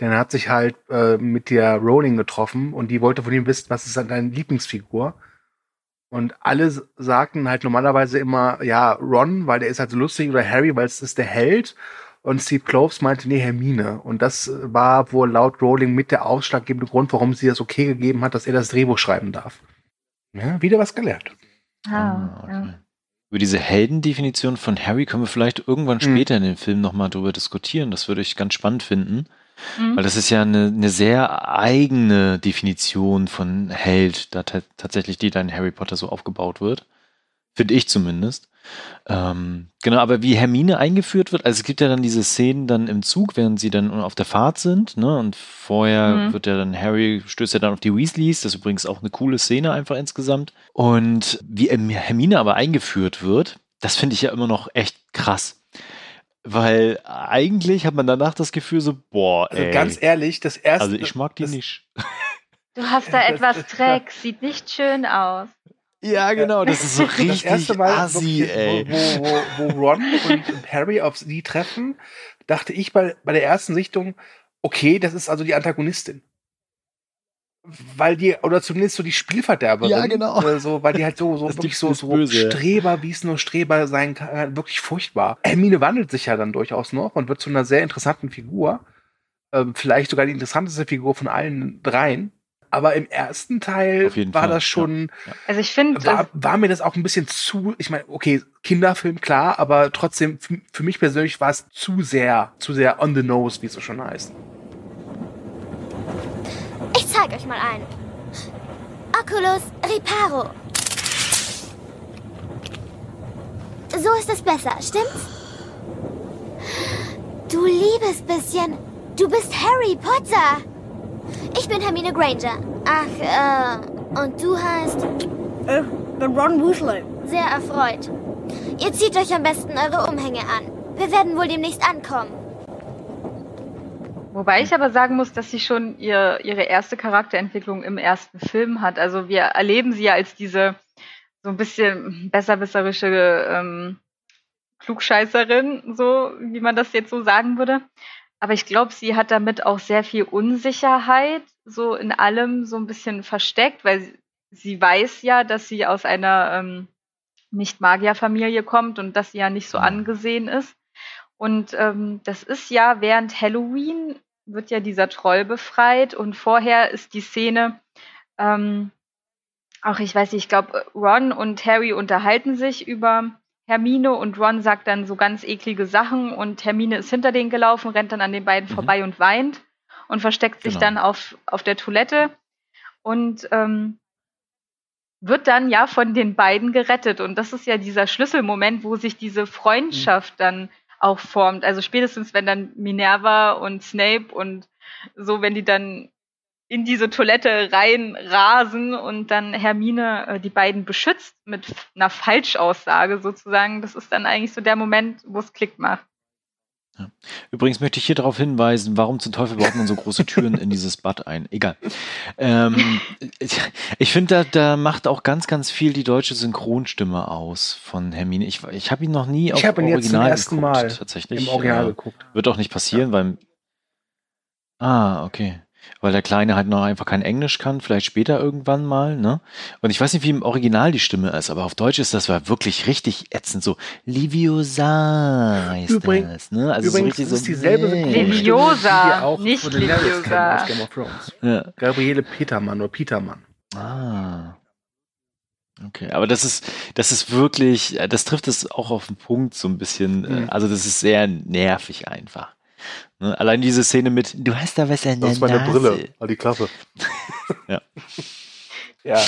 Denn er hat sich halt äh, mit der Rowling getroffen und die wollte von ihm wissen, was ist deine Lieblingsfigur? Und alle sagten halt normalerweise immer, ja, Ron, weil der ist halt so lustig, oder Harry, weil es ist der Held. Und Steve Kloves meinte, nee, Hermine. Und das war wohl laut Rowling mit der ausschlaggebende Grund, warum sie das okay gegeben hat, dass er das Drehbuch schreiben darf. Ja, wieder was gelernt. Ah, ah okay. ja. Über diese Heldendefinition von Harry können wir vielleicht irgendwann mhm. später in dem Film nochmal drüber diskutieren. Das würde ich ganz spannend finden. Mhm. Weil das ist ja eine, eine sehr eigene Definition von Held, da tatsächlich die dann in Harry Potter so aufgebaut wird. Finde ich zumindest. Ähm, genau, aber wie Hermine eingeführt wird, also es gibt ja dann diese Szenen dann im Zug, während sie dann auf der Fahrt sind, ne? Und vorher mhm. wird ja dann Harry, stößt ja dann auf die Weasleys, das ist übrigens auch eine coole Szene einfach insgesamt. Und wie Hermine aber eingeführt wird, das finde ich ja immer noch echt krass. Weil eigentlich hat man danach das Gefühl so, boah, also ey. ganz ehrlich, das erste. Also ich mag die nicht. Du hast da <laughs> etwas Dreck, sieht nicht schön aus. Ja, genau, das ist so richtig das erste Mal, assi, ey. Wo, wo, wo, Ron und Harry auf sie treffen, dachte ich bei, bei der ersten Sichtung, okay, das ist also die Antagonistin weil die, oder zumindest so die Spielverderberin. Ja, genau. Äh, so, weil die halt so, so wirklich so, so Streber, wie es nur Streber sein kann, halt wirklich furchtbar. Hermine wandelt sich ja dann durchaus noch und wird zu einer sehr interessanten Figur. Ähm, vielleicht sogar die interessanteste Figur von allen dreien. Aber im ersten Teil war Fall. das schon. Ja. Also ich finde. War, war, mir das auch ein bisschen zu, ich meine, okay, Kinderfilm, klar, aber trotzdem, für mich persönlich war es zu sehr, zu sehr on the nose, wie es so schon heißt zeige euch mal ein. Oculus Reparo. So ist es besser, stimmt's? Du liebes bisschen. Du bist Harry Potter. Ich bin Hermine Granger. Ach, äh, und du heißt... Ich bin Ron Weasley. Sehr erfreut. Ihr zieht euch am besten eure Umhänge an. Wir werden wohl demnächst ankommen Wobei ich aber sagen muss, dass sie schon ihr, ihre erste Charakterentwicklung im ersten Film hat. Also wir erleben sie ja als diese so ein bisschen besserwisserische ähm, Klugscheißerin, so wie man das jetzt so sagen würde. Aber ich glaube, sie hat damit auch sehr viel Unsicherheit so in allem so ein bisschen versteckt, weil sie, sie weiß ja, dass sie aus einer ähm, Nicht-Magier-Familie kommt und dass sie ja nicht so Mhm. angesehen ist. Und ähm, das ist ja während Halloween wird ja dieser Troll befreit und vorher ist die Szene, ähm, auch ich weiß nicht, ich glaube, Ron und Harry unterhalten sich über Hermine und Ron sagt dann so ganz eklige Sachen und Hermine ist hinter denen gelaufen, rennt dann an den beiden Mhm. vorbei und weint und versteckt sich Genau. dann auf, auf der Toilette und ähm, wird dann ja von den beiden gerettet. Und das ist ja dieser Schlüsselmoment, wo sich diese Freundschaft dann auch formt. Also spätestens, wenn dann Minerva und Snape und so, wenn die dann in diese Toilette rein rasen und dann Hermine äh, die beiden beschützt mit einer Falschaussage sozusagen. Das ist dann eigentlich so der Moment, wo es Klick macht. Übrigens möchte ich hier darauf hinweisen, warum zum Teufel baut man so große Türen in dieses Bad ein? Egal. Ähm, ich <laughs> ich finde, da, da macht auch ganz, ganz viel die deutsche Synchronstimme aus von Hermine. Ich, ich habe ihn noch nie Ich habe ihn jetzt zum Original ersten geguckt, Mal tatsächlich. im Original Äh, geguckt. Wird auch nicht passieren, weil. Ah, okay. Weil der Kleine halt noch einfach kein Englisch kann, vielleicht später irgendwann mal, ne? Und ich weiß nicht, wie im Original die Stimme ist, aber auf Deutsch ist das war wirklich richtig ätzend, so Liviosa heißt Übrig- das, ne? Also Übrigens so ist richtig es dieselbe so, Synchronstimme, Leviosa, die nicht Leviosa. aus Game of Thrones. Ja. Gabriele Petermann oder Petermann. Ah. Okay, aber das ist, das ist wirklich, äh, das trifft es auch auf den Punkt so ein bisschen. äh, Mhm. Also das ist sehr nervig einfach. Ne? Allein diese Szene mit, du hast da was an der Das ist meine Nase. Brille, all die Klappe. <laughs> Ja. Ja.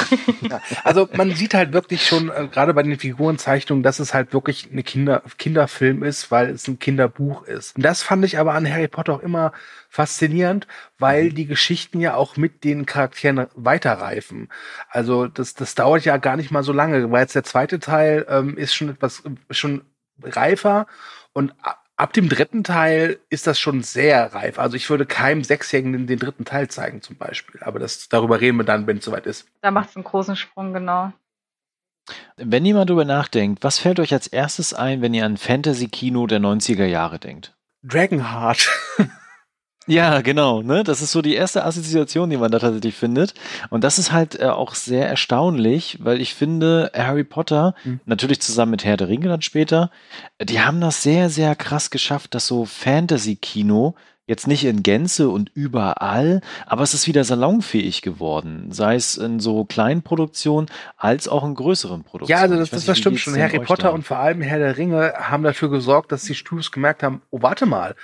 ja. Also man sieht halt wirklich schon, äh, gerade bei den Figurenzeichnungen, dass es halt wirklich eine Kinder, Kinderfilm ist, weil es ein Kinderbuch ist. Und das fand ich aber an Harry Potter auch immer faszinierend, weil die Geschichten ja auch mit den Charakteren weiterreifen. Also das, das dauert ja gar nicht mal so lange, weil jetzt der zweite Teil ähm, ist schon etwas schon reifer und ab dem dritten Teil ist das schon sehr reif. Also ich würde keinem Sechsjährigen den, dritten Teil zeigen zum Beispiel. Aber das, darüber reden wir dann, wenn es soweit ist. Da macht es einen großen Sprung, genau. Wenn ihr mal drüber nachdenkt, was fällt euch als erstes ein, wenn ihr an Fantasy-Kino der 90er Jahre denkt? Dragonheart. <laughs> Ja, genau, ne? Das ist so die erste Assoziation, die man da tatsächlich findet. Und das ist halt äh, auch sehr erstaunlich, weil ich finde, Harry Potter, Mhm. natürlich zusammen mit Herr der Ringe dann später, die haben das sehr, sehr krass geschafft, dass so Fantasy-Kino jetzt nicht in Gänze und überall, aber es ist wieder salonfähig geworden, sei es in so kleinen Produktionen als auch in größeren Produktionen. Ja, also das, das, das stimmt schon. Harry Potter da? und vor allem Herr der Ringe haben dafür gesorgt, dass die Studios gemerkt haben, oh, warte mal,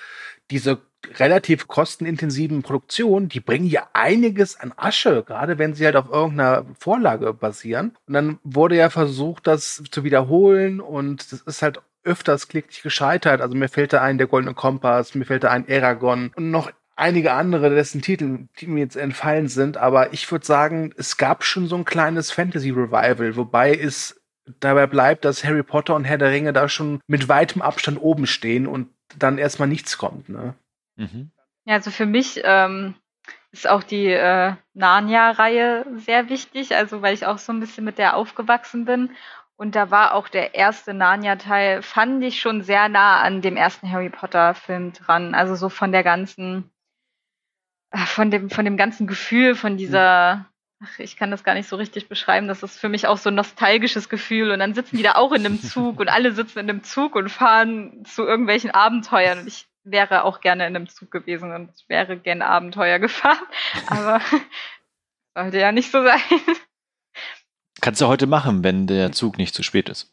diese relativ kostenintensiven Produktionen, die bringen ja einiges an Asche, gerade wenn sie halt auf irgendeiner Vorlage basieren. Und dann wurde ja versucht, das zu wiederholen und das ist halt öfters kläglich gescheitert. Also mir fällt da ein der Goldene Kompass, mir fällt da ein Aragon und noch einige andere, dessen Titel, die mir jetzt entfallen sind. Aber ich würde sagen, es gab schon so ein kleines Fantasy-Revival, wobei es dabei bleibt, dass Harry Potter und Herr der Ringe da schon mit weitem Abstand oben stehen und dann erstmal nichts kommt. Ne? Mhm. Ja, also für mich ähm, ist auch die äh, Narnia-Reihe sehr wichtig, also weil ich auch so ein bisschen mit der aufgewachsen bin. Und da war auch der erste Narnia-Teil, fand ich schon sehr nah an dem ersten Harry Potter-Film dran. Also so von der ganzen, äh, von dem, von dem ganzen Gefühl, von dieser, ach, ich kann das gar nicht so richtig beschreiben. Das ist für mich auch so ein nostalgisches Gefühl. Und dann sitzen die da auch in einem Zug und alle sitzen in einem Zug und fahren zu irgendwelchen Abenteuern. Und ich wäre auch gerne in einem Zug gewesen und wäre gerne Abenteuer gefahren. <laughs> Aber <laughs> sollte ja nicht so sein. Kannst du heute machen, wenn der Zug nicht zu spät ist.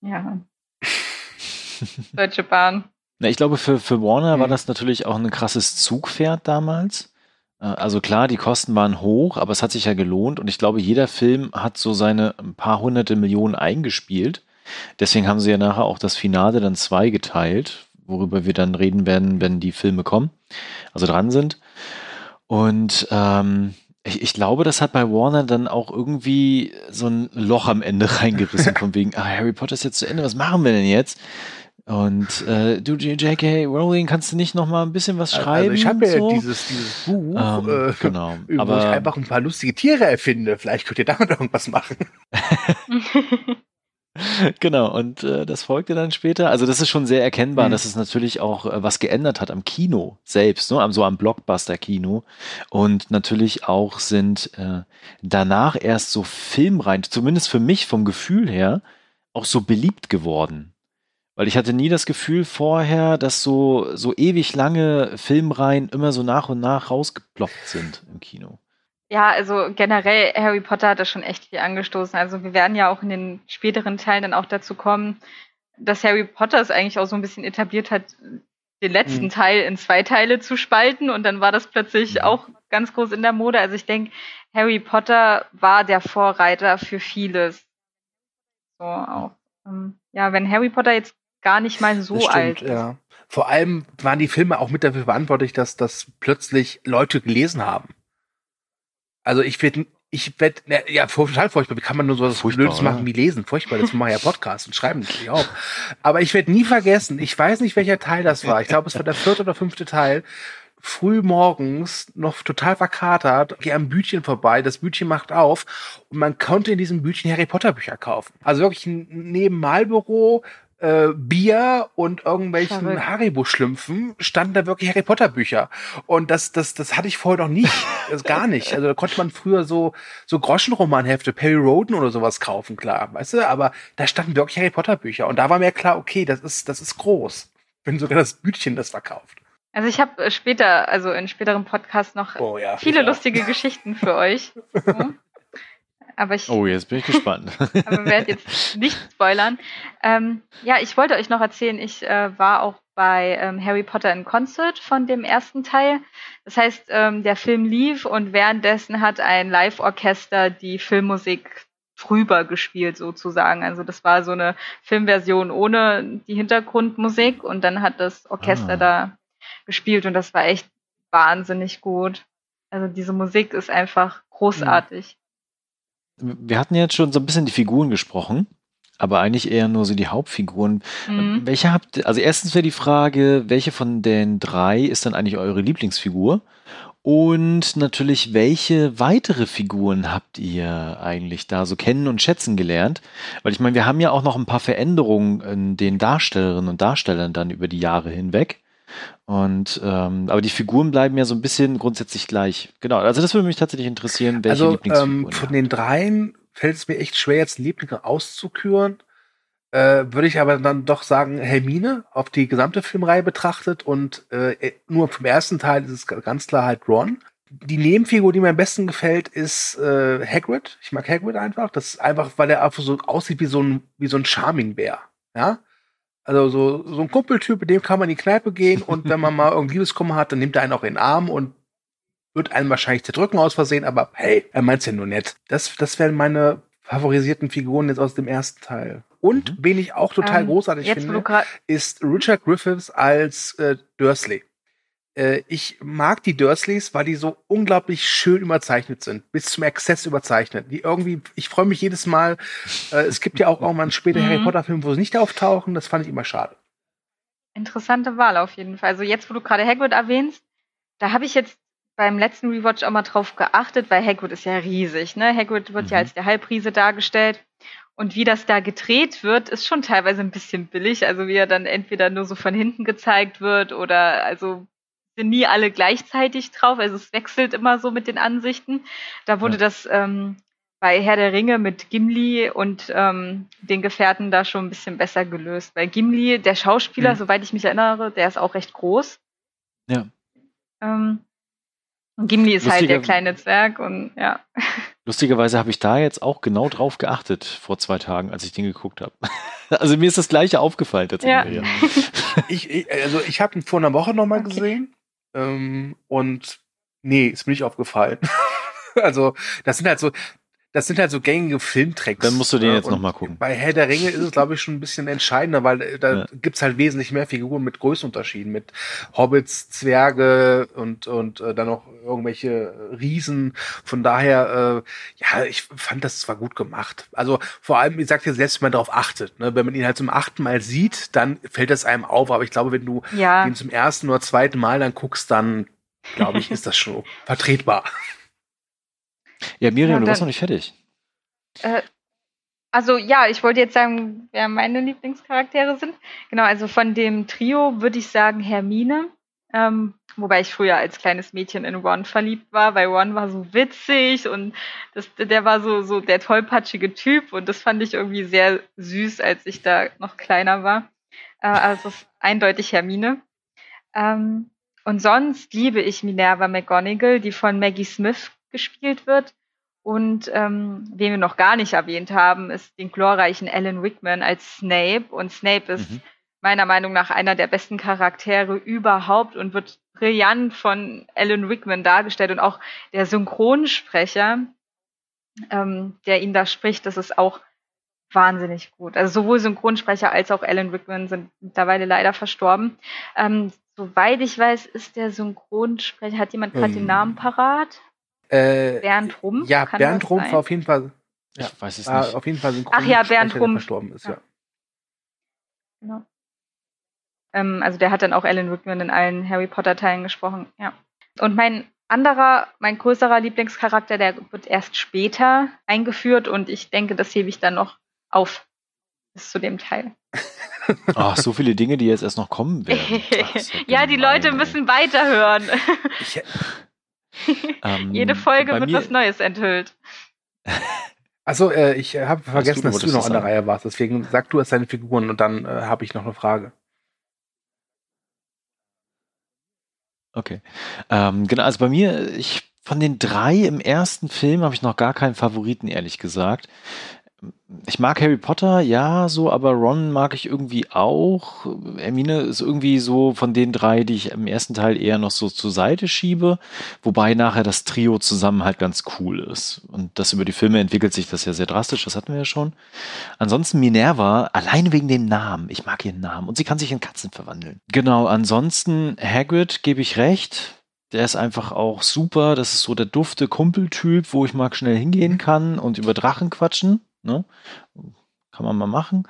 Ja. <laughs> Deutsche Bahn. Na, ich glaube, für, für Warner war Mhm. das natürlich auch ein krasses Zugpferd damals. Äh, Also klar, die Kosten waren hoch, aber es hat sich ja gelohnt und ich glaube, jeder Film hat so seine ein paar hunderte Millionen eingespielt. Deswegen haben sie ja nachher auch das Finale dann zweigeteilt, worüber wir dann reden werden, wenn die Filme kommen, also dran sind. Und ähm, ich, ich glaube, das hat bei Warner dann auch irgendwie so ein Loch am Ende <laughs> reingerissen, von wegen, ah, Harry Potter ist jetzt zu Ende, was machen wir denn jetzt? Und äh, du, J.K. Rowling, kannst du nicht noch mal ein bisschen was schreiben? Also ich habe ja so? dieses, dieses Buch, Ähm, äh, <laughs> genau. wo Aber- ich einfach ein paar lustige Tiere erfinde. Vielleicht könnt ihr <laughs> damit irgendwas machen. <laughs> Genau, und äh, das folgte dann später. Also das ist schon sehr erkennbar, Mhm. dass es natürlich auch äh, was geändert hat am Kino selbst, ne? am, so am Blockbuster-Kino. Und natürlich auch sind äh, danach erst so Filmreihen, zumindest für mich vom Gefühl her, auch so beliebt geworden. Weil ich hatte nie das Gefühl vorher, dass so, so ewig lange Filmreihen immer so nach und nach rausgeploppt sind im Kino. Ja, also generell Harry Potter hat das schon echt viel angestoßen. Also wir werden ja auch in den späteren Teilen dann auch dazu kommen, dass Harry Potter es eigentlich auch so ein bisschen etabliert hat, den letzten Mhm. Teil in zwei Teile zu spalten und dann war das plötzlich auch ganz groß in der Mode. Also ich denke, Harry Potter war der Vorreiter für vieles. So auch. Ähm, ja, wenn Harry Potter jetzt gar nicht mal so stimmt, alt ist. ja. Vor allem waren die Filme auch mit dafür verantwortlich, dass das plötzlich Leute gelesen haben. Also ich werde, ich werde, ja, total furchtbar. Wie kann man nur so was Furchtbar, Blödes machen oder? wie lesen? Furchtbar, das machen ja Podcasts und schreiben natürlich auch. Aber ich werde nie vergessen, ich weiß nicht, welcher Teil das war. Ich glaube, es war der vierte oder fünfte Teil. Früh morgens, noch total verkatert, gehe am Bütchen vorbei, das Bütchen macht auf und man konnte in diesem Bütchen Harry Potter Bücher kaufen. Also wirklich neben Malbüro, äh, Bier und irgendwelchen. Haribo-Schlümpfen standen da wirklich Harry Potter Bücher. Und das, das, das hatte ich vorher noch nicht. <laughs> Das gar nicht. Also da konnte man früher so, so Groschenromanhefte, Perry Roden oder sowas kaufen, klar, weißt du? Aber da standen wirklich Harry Potter Bücher. Und da war mir klar, okay, das ist, das ist groß. Wenn sogar das Bütchen das verkauft. Also ich habe später, also in späteren Podcasts noch Oh ja. viele auch. lustige <laughs> Geschichten für euch. So. <laughs> Aber ich Oh, jetzt bin ich gespannt. <laughs> aber werde jetzt nicht spoilern. Ähm, ja, ich wollte euch noch erzählen, ich äh, war auch bei ähm, Harry Potter in Concert von dem ersten Teil. Das heißt, ähm, der Film lief und währenddessen hat ein Live-Orchester die Filmmusik drüber gespielt sozusagen. Also das war so eine Filmversion ohne die Hintergrundmusik und dann hat das Orchester Ah. da gespielt und das war echt wahnsinnig gut. Also diese Musik ist einfach großartig. Wir hatten jetzt schon so ein bisschen die Figuren gesprochen, aber eigentlich eher nur so die Hauptfiguren. Mhm. Welche habt also erstens wäre die Frage, welche von den drei ist dann eigentlich eure Lieblingsfigur? Und natürlich, welche weitere Figuren habt ihr eigentlich da so kennen und schätzen gelernt? Weil ich meine, wir haben ja auch noch ein paar Veränderungen in den Darstellerinnen und Darstellern dann über die Jahre hinweg. Und ähm, aber die Figuren bleiben ja so ein bisschen grundsätzlich gleich. Genau, also das würde mich tatsächlich interessieren, welche Also Lieblingsfiguren. ähm, von den dreien fällt es mir echt schwer, jetzt einen Liebling auszuküren. Äh, Würde ich aber dann doch sagen, Hermine auf die gesamte Filmreihe betrachtet und äh, nur vom ersten Teil ist es ganz klar halt Ron. Die Nebenfigur, die mir am besten gefällt, ist äh, Hagrid. Ich mag Hagrid einfach. Das ist einfach, weil er einfach so aussieht wie so ein, wie so ein Charming-Bär. Ja? Also so, so ein Kumpeltyp, mit dem kann man in die Kneipe gehen und wenn man mal irgendwie Liebeskummer hat, dann nimmt er einen auch in den Arm und wird einen wahrscheinlich zerdrücken aus Versehen, aber hey, er meint's ja nur nett. Das, das wären meine favorisierten Figuren jetzt aus dem ersten Teil. Und Mhm. wen ich auch total Ähm, großartig finde, ist Richard Griffiths als äh, Dursley. Äh, ich mag die Dursleys, weil die so unglaublich schön überzeichnet sind, bis zum Exzess überzeichnet. Die irgendwie, ich freue mich jedes Mal. Äh, es gibt ja auch irgendwann später Mhm. Harry Potter Filme, wo sie nicht auftauchen. Das fand ich immer schade. Interessante Wahl auf jeden Fall. Also jetzt, wo du gerade Hagrid erwähnst, da habe ich jetzt beim letzten Rewatch auch mal drauf geachtet, weil Hagrid ist ja riesig. Ne? Hagrid wird ja Mhm. als der Halbriese dargestellt. Und wie das da gedreht wird, ist schon teilweise ein bisschen billig. Also wie er dann entweder nur so von hinten gezeigt wird oder also sind nie alle gleichzeitig drauf. Also es wechselt immer so mit den Ansichten. Da wurde Ja. das ähm, bei Herr der Ringe mit Gimli und ähm, den Gefährten da schon ein bisschen besser gelöst. Weil Gimli, der Schauspieler, Mhm. soweit ich mich erinnere, der ist auch recht groß. Ja. Ähm, und Gimli ist halt der Lustiger- kleine Zwerg und ja. <laughs> Lustigerweise habe ich da jetzt auch genau drauf geachtet vor zwei Tagen, als ich den geguckt habe. <laughs> Also mir ist das gleiche aufgefallen tatsächlich. Ja. <laughs> Ich, ich, also ich habe ihn vor einer Woche noch mal Okay. gesehen ähm, und nee, ist mir nicht aufgefallen. <laughs> also das sind halt so, das sind halt so gängige Filmtricks. Dann musst du den ne? jetzt nochmal gucken. Bei Herr der Ringe ist es, glaube ich, schon ein bisschen entscheidender, weil äh, da Ja. gibt's halt wesentlich mehr Figuren mit Größenunterschieden, mit Hobbits, Zwerge und, und äh, dann noch irgendwelche Riesen. Von daher, äh, ja, ich fand das zwar gut gemacht. Also vor allem, ich sag dir selbst, wenn man darauf achtet. Ne? Wenn man ihn halt zum achten Mal sieht, dann fällt das einem auf. Aber ich glaube, wenn du Ja, ihn zum ersten oder zweiten Mal dann guckst, dann glaube ich, <laughs> ist das schon vertretbar. Ja, Miriam, Ja, du warst dann- noch nicht fertig. Äh, also ja, ich wollte jetzt sagen, wer meine Lieblingscharaktere sind. Genau, also von dem Trio würde ich sagen Hermine. Ähm, wobei ich früher als kleines Mädchen in Ron verliebt war, weil Ron war so witzig und das, der war so, so der tollpatschige Typ und das fand ich irgendwie sehr süß, als ich da noch kleiner war. Äh, also es ist eindeutig Hermine. Ähm, und sonst liebe ich Minerva McGonagall, die von Maggie Smith gespielt wird. Und ähm, wen wir noch gar nicht erwähnt haben, ist den glorreichen Alan Rickman als Snape. Und Snape ist Mhm. meiner Meinung nach einer der besten Charaktere überhaupt und wird brillant von Alan Rickman dargestellt. Und auch der Synchronsprecher, ähm, der ihn da spricht, das ist auch wahnsinnig gut. Also sowohl Synchronsprecher als auch Alan Rickman sind mittlerweile leider verstorben. Ähm, soweit ich weiß, ist der Synchronsprecher, hat jemand gerade den Ähm, Namen parat? Äh, Bernd Rumpf? ja, Kann Bernd das Rumpf sein? war auf jeden Fall, Ja. Ich weiß es war nicht. auf jeden Fall Ach ja, Bernd Synchronsprecher, der Rumpf. verstorben ist, Ja. ja. Genau. Ähm, also der hat dann auch Alan Rickman in allen Harry Potter Teilen gesprochen, ja. Und mein anderer, mein größerer Lieblingscharakter, der wird erst später eingeführt und ich denke, das hebe ich dann noch auf bis zu dem Teil. <laughs> Ach, so viele Dinge, die jetzt erst noch kommen werden. <laughs> Ach, ja, die Leute ey. müssen weiterhören. Ich, <laughs> Ähm, Jede Folge wird mir- was Neues enthüllt. <laughs> also äh, ich habe vergessen, du, dass du noch an der? Reihe warst. Deswegen sag du erst deine Figuren und dann äh, habe ich noch eine Frage. Okay. Ähm, genau, also bei mir, ich von den drei im ersten Film habe ich noch gar keinen Favoriten, ehrlich gesagt. Ich mag Harry Potter, ja, so, aber Ron mag ich irgendwie auch. Hermine ist irgendwie so von den drei, die ich im ersten Teil eher noch so zur Seite schiebe, wobei nachher das Trio zusammen halt ganz cool ist. Und das über die Filme entwickelt sich das ja sehr drastisch, das hatten wir ja schon. Ansonsten Minerva, alleine wegen dem Namen. Ich mag ihren Namen. Und sie kann sich in Katzen verwandeln. Genau, ansonsten Hagrid gebe ich recht. Der ist einfach auch super. Das ist so der dufte Kumpeltyp, wo ich mal schnell hingehen kann und über Drachen quatschen. Ne? Kann man mal machen.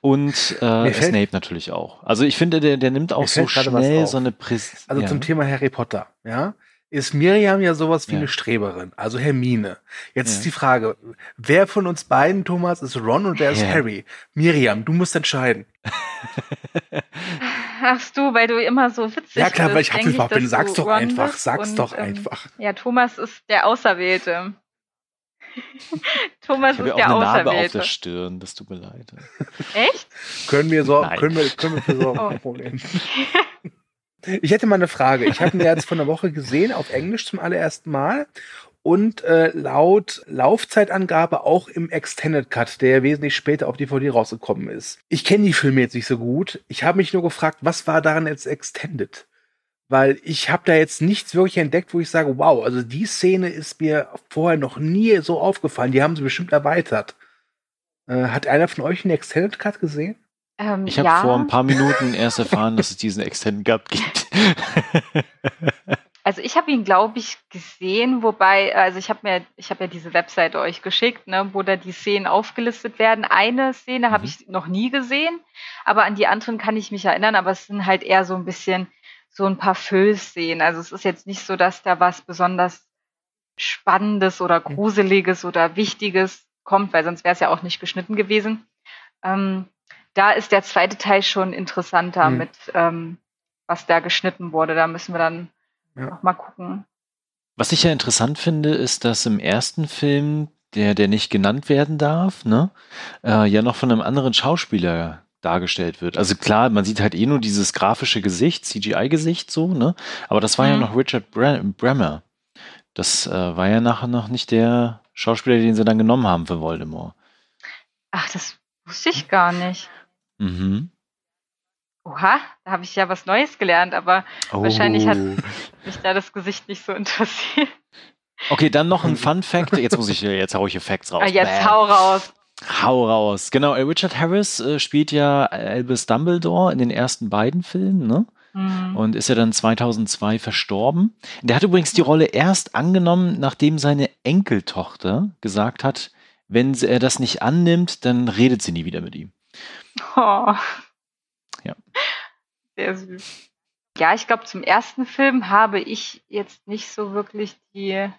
Und äh, fällt- Snape natürlich auch. Also ich finde, der, der nimmt auch so schnell so eine Präsenz. Also ja. zum Thema Harry Potter, ja, ist Miriam ja sowas wie Ja. eine Streberin, also Hermine. Jetzt Ja. ist die Frage, wer von uns beiden, Thomas, ist Ron und wer ist Ja. Harry? Miriam, du musst entscheiden. <laughs> Ach du, weil du immer so witzig Ja klar, bist, weil ich Hufflepuff bin. Sag's doch Ron einfach, bist sag's und, doch ähm, einfach. Ja, Thomas ist der Auserwählte. <laughs> Thomas ist ja der auch eine Narbe auf der Stirn, das tut mir leid. Echt? Können wir so, Nein. können wir, können wir für sorgen, Oh. kein Problem. Ich hätte mal eine Frage. Ich habe ihn ja jetzt vor einer Woche gesehen, auf Englisch zum allerersten Mal. Und äh, laut Laufzeitangabe auch im Extended Cut, der wesentlich später auf DVD rausgekommen ist. Ich kenne die Filme jetzt nicht so gut. Ich habe mich nur gefragt, was war daran jetzt Extended? Weil ich habe da jetzt nichts wirklich entdeckt, wo ich sage, wow, also die Szene ist mir vorher noch nie so aufgefallen. Die haben sie bestimmt erweitert. Äh, hat einer von euch einen Extended Cut gesehen? Ähm, Ich habe ja, vor ein paar Minuten erst erfahren, dass es diesen Extended Cut gibt. also ich habe ihn, glaube ich, gesehen, wobei, also ich habe mir, ich habe ja diese Webseite euch geschickt, ne, wo da die Szenen aufgelistet werden. Eine Szene habe Mhm. ich noch nie gesehen, aber an die anderen kann ich mich erinnern, aber es sind halt eher so ein bisschen so ein paar Füllszenen. Also es ist jetzt nicht so, dass da was besonders Spannendes oder Gruseliges oder Wichtiges kommt, weil sonst wäre es ja auch nicht geschnitten gewesen. Ähm, da ist der zweite Teil schon interessanter Mhm. mit, ähm, was da geschnitten wurde. Da müssen wir dann Ja. noch mal gucken. Was ich ja interessant finde, ist, dass im ersten Film, der, der nicht genannt werden darf, ne, äh, ja noch von einem anderen Schauspieler dargestellt wird. Also klar, man sieht halt eh nur dieses grafische Gesicht, CGI-Gesicht so, ne? Aber das war ja Mhm. noch Richard Bre Bremer. Das äh, war ja nachher noch nicht der Schauspieler, den sie dann genommen haben für Voldemort. Ach, das wusste ich gar nicht. Mhm. Oha, da habe ich ja was Neues gelernt, aber Oh. Wahrscheinlich hat- mich da das Gesicht nicht so interessiert. Okay, dann noch ein <laughs> Fun Fact. Jetzt muss ich, jetzt hau ich hier Facts raus. Ah, Jetzt Bam. hau raus. Hau raus. Genau, Richard Harris äh, spielt ja Albus Dumbledore in den ersten beiden Filmen, ne? Mhm. Und ist ja dann 2002 verstorben. Der hat übrigens die Rolle erst angenommen, nachdem seine Enkeltochter gesagt hat, wenn er das nicht annimmt, dann redet sie nie wieder mit ihm. Oh. Ja. Sehr süß. Ja, ich glaube, zum ersten Film habe ich jetzt nicht so wirklich die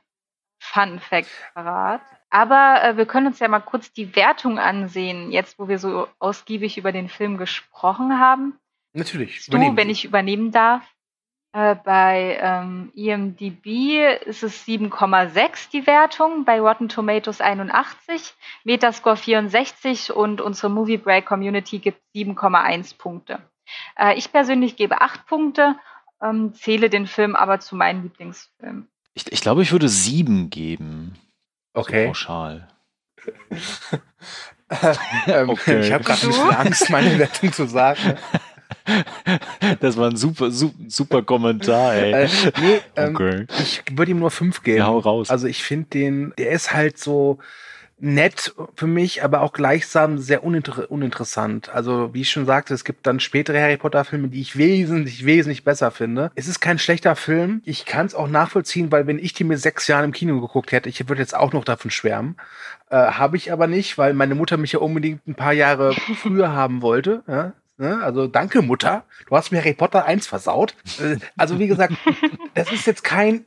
Fun Facts parat. Aber äh, wir können uns ja mal kurz die Wertung ansehen, jetzt wo wir so ausgiebig über den Film gesprochen haben. Natürlich. Du, übernehmen wenn ich übernehmen darf. Äh, bei ähm, IMDb ist es 7,6 die Wertung, bei Rotten Tomatoes 81, Metascore 64 und unsere Movie Break Community gibt 7,1 Punkte. Äh, ich persönlich gebe 8 Punkte, ähm, zähle den Film aber zu meinen Lieblingsfilmen. Ich, ich glaube, ich würde sieben geben. So Okay. pauschal. <laughs> ähm, Okay. Ich habe gerade ein bisschen Angst, meine Wertung zu sagen. <laughs> Das war ein super, super, super Kommentar, ey. Äh, nee, ähm, Okay. ich würde ihm nur fünf geben. Ja, hau raus. Also ich finde den, der ist halt so nett für mich, aber auch gleichsam sehr uninter uninteressant. Also wie ich schon sagte, es gibt dann spätere Harry Potter Filme, die ich wesentlich, wesentlich besser finde. Es ist kein schlechter Film. Ich kann es auch nachvollziehen, weil wenn ich die mit sechs Jahren im Kino geguckt hätte, ich würde jetzt auch noch davon schwärmen. Äh, Habe ich aber nicht, weil meine Mutter mich ja unbedingt ein paar Jahre früher haben wollte. Ja? Ne? Also danke Mutter, du hast mir Harry Potter 1 versaut. Äh, Also wie gesagt, <laughs> das ist jetzt kein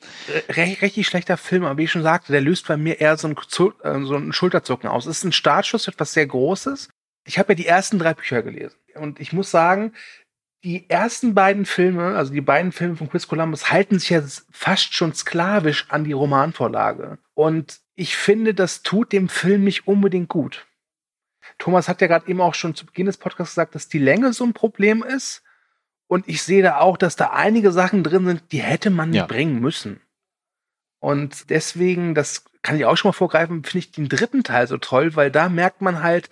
äh, richtig schlechter Film, aber wie ich schon sagte, der löst bei mir eher so ein, Zu- äh, so ein Schulterzucken aus. Es ist ein Startschuss, etwas sehr Großes. Ich habe ja die ersten drei Bücher gelesen und ich muss sagen, die ersten beiden Filme, also die beiden Filme von Chris Columbus, halten sich ja fast schon sklavisch an die Romanvorlage. Und ich finde, das tut dem Film nicht unbedingt gut. Thomas hat ja gerade eben auch schon zu Beginn des Podcasts gesagt, dass die Länge so ein Problem ist. Und ich sehe da auch, dass da einige Sachen drin sind, die hätte man Ja. nicht bringen müssen. Und deswegen, das kann ich auch schon mal vorgreifen, finde ich den dritten Teil so toll, weil da merkt man halt,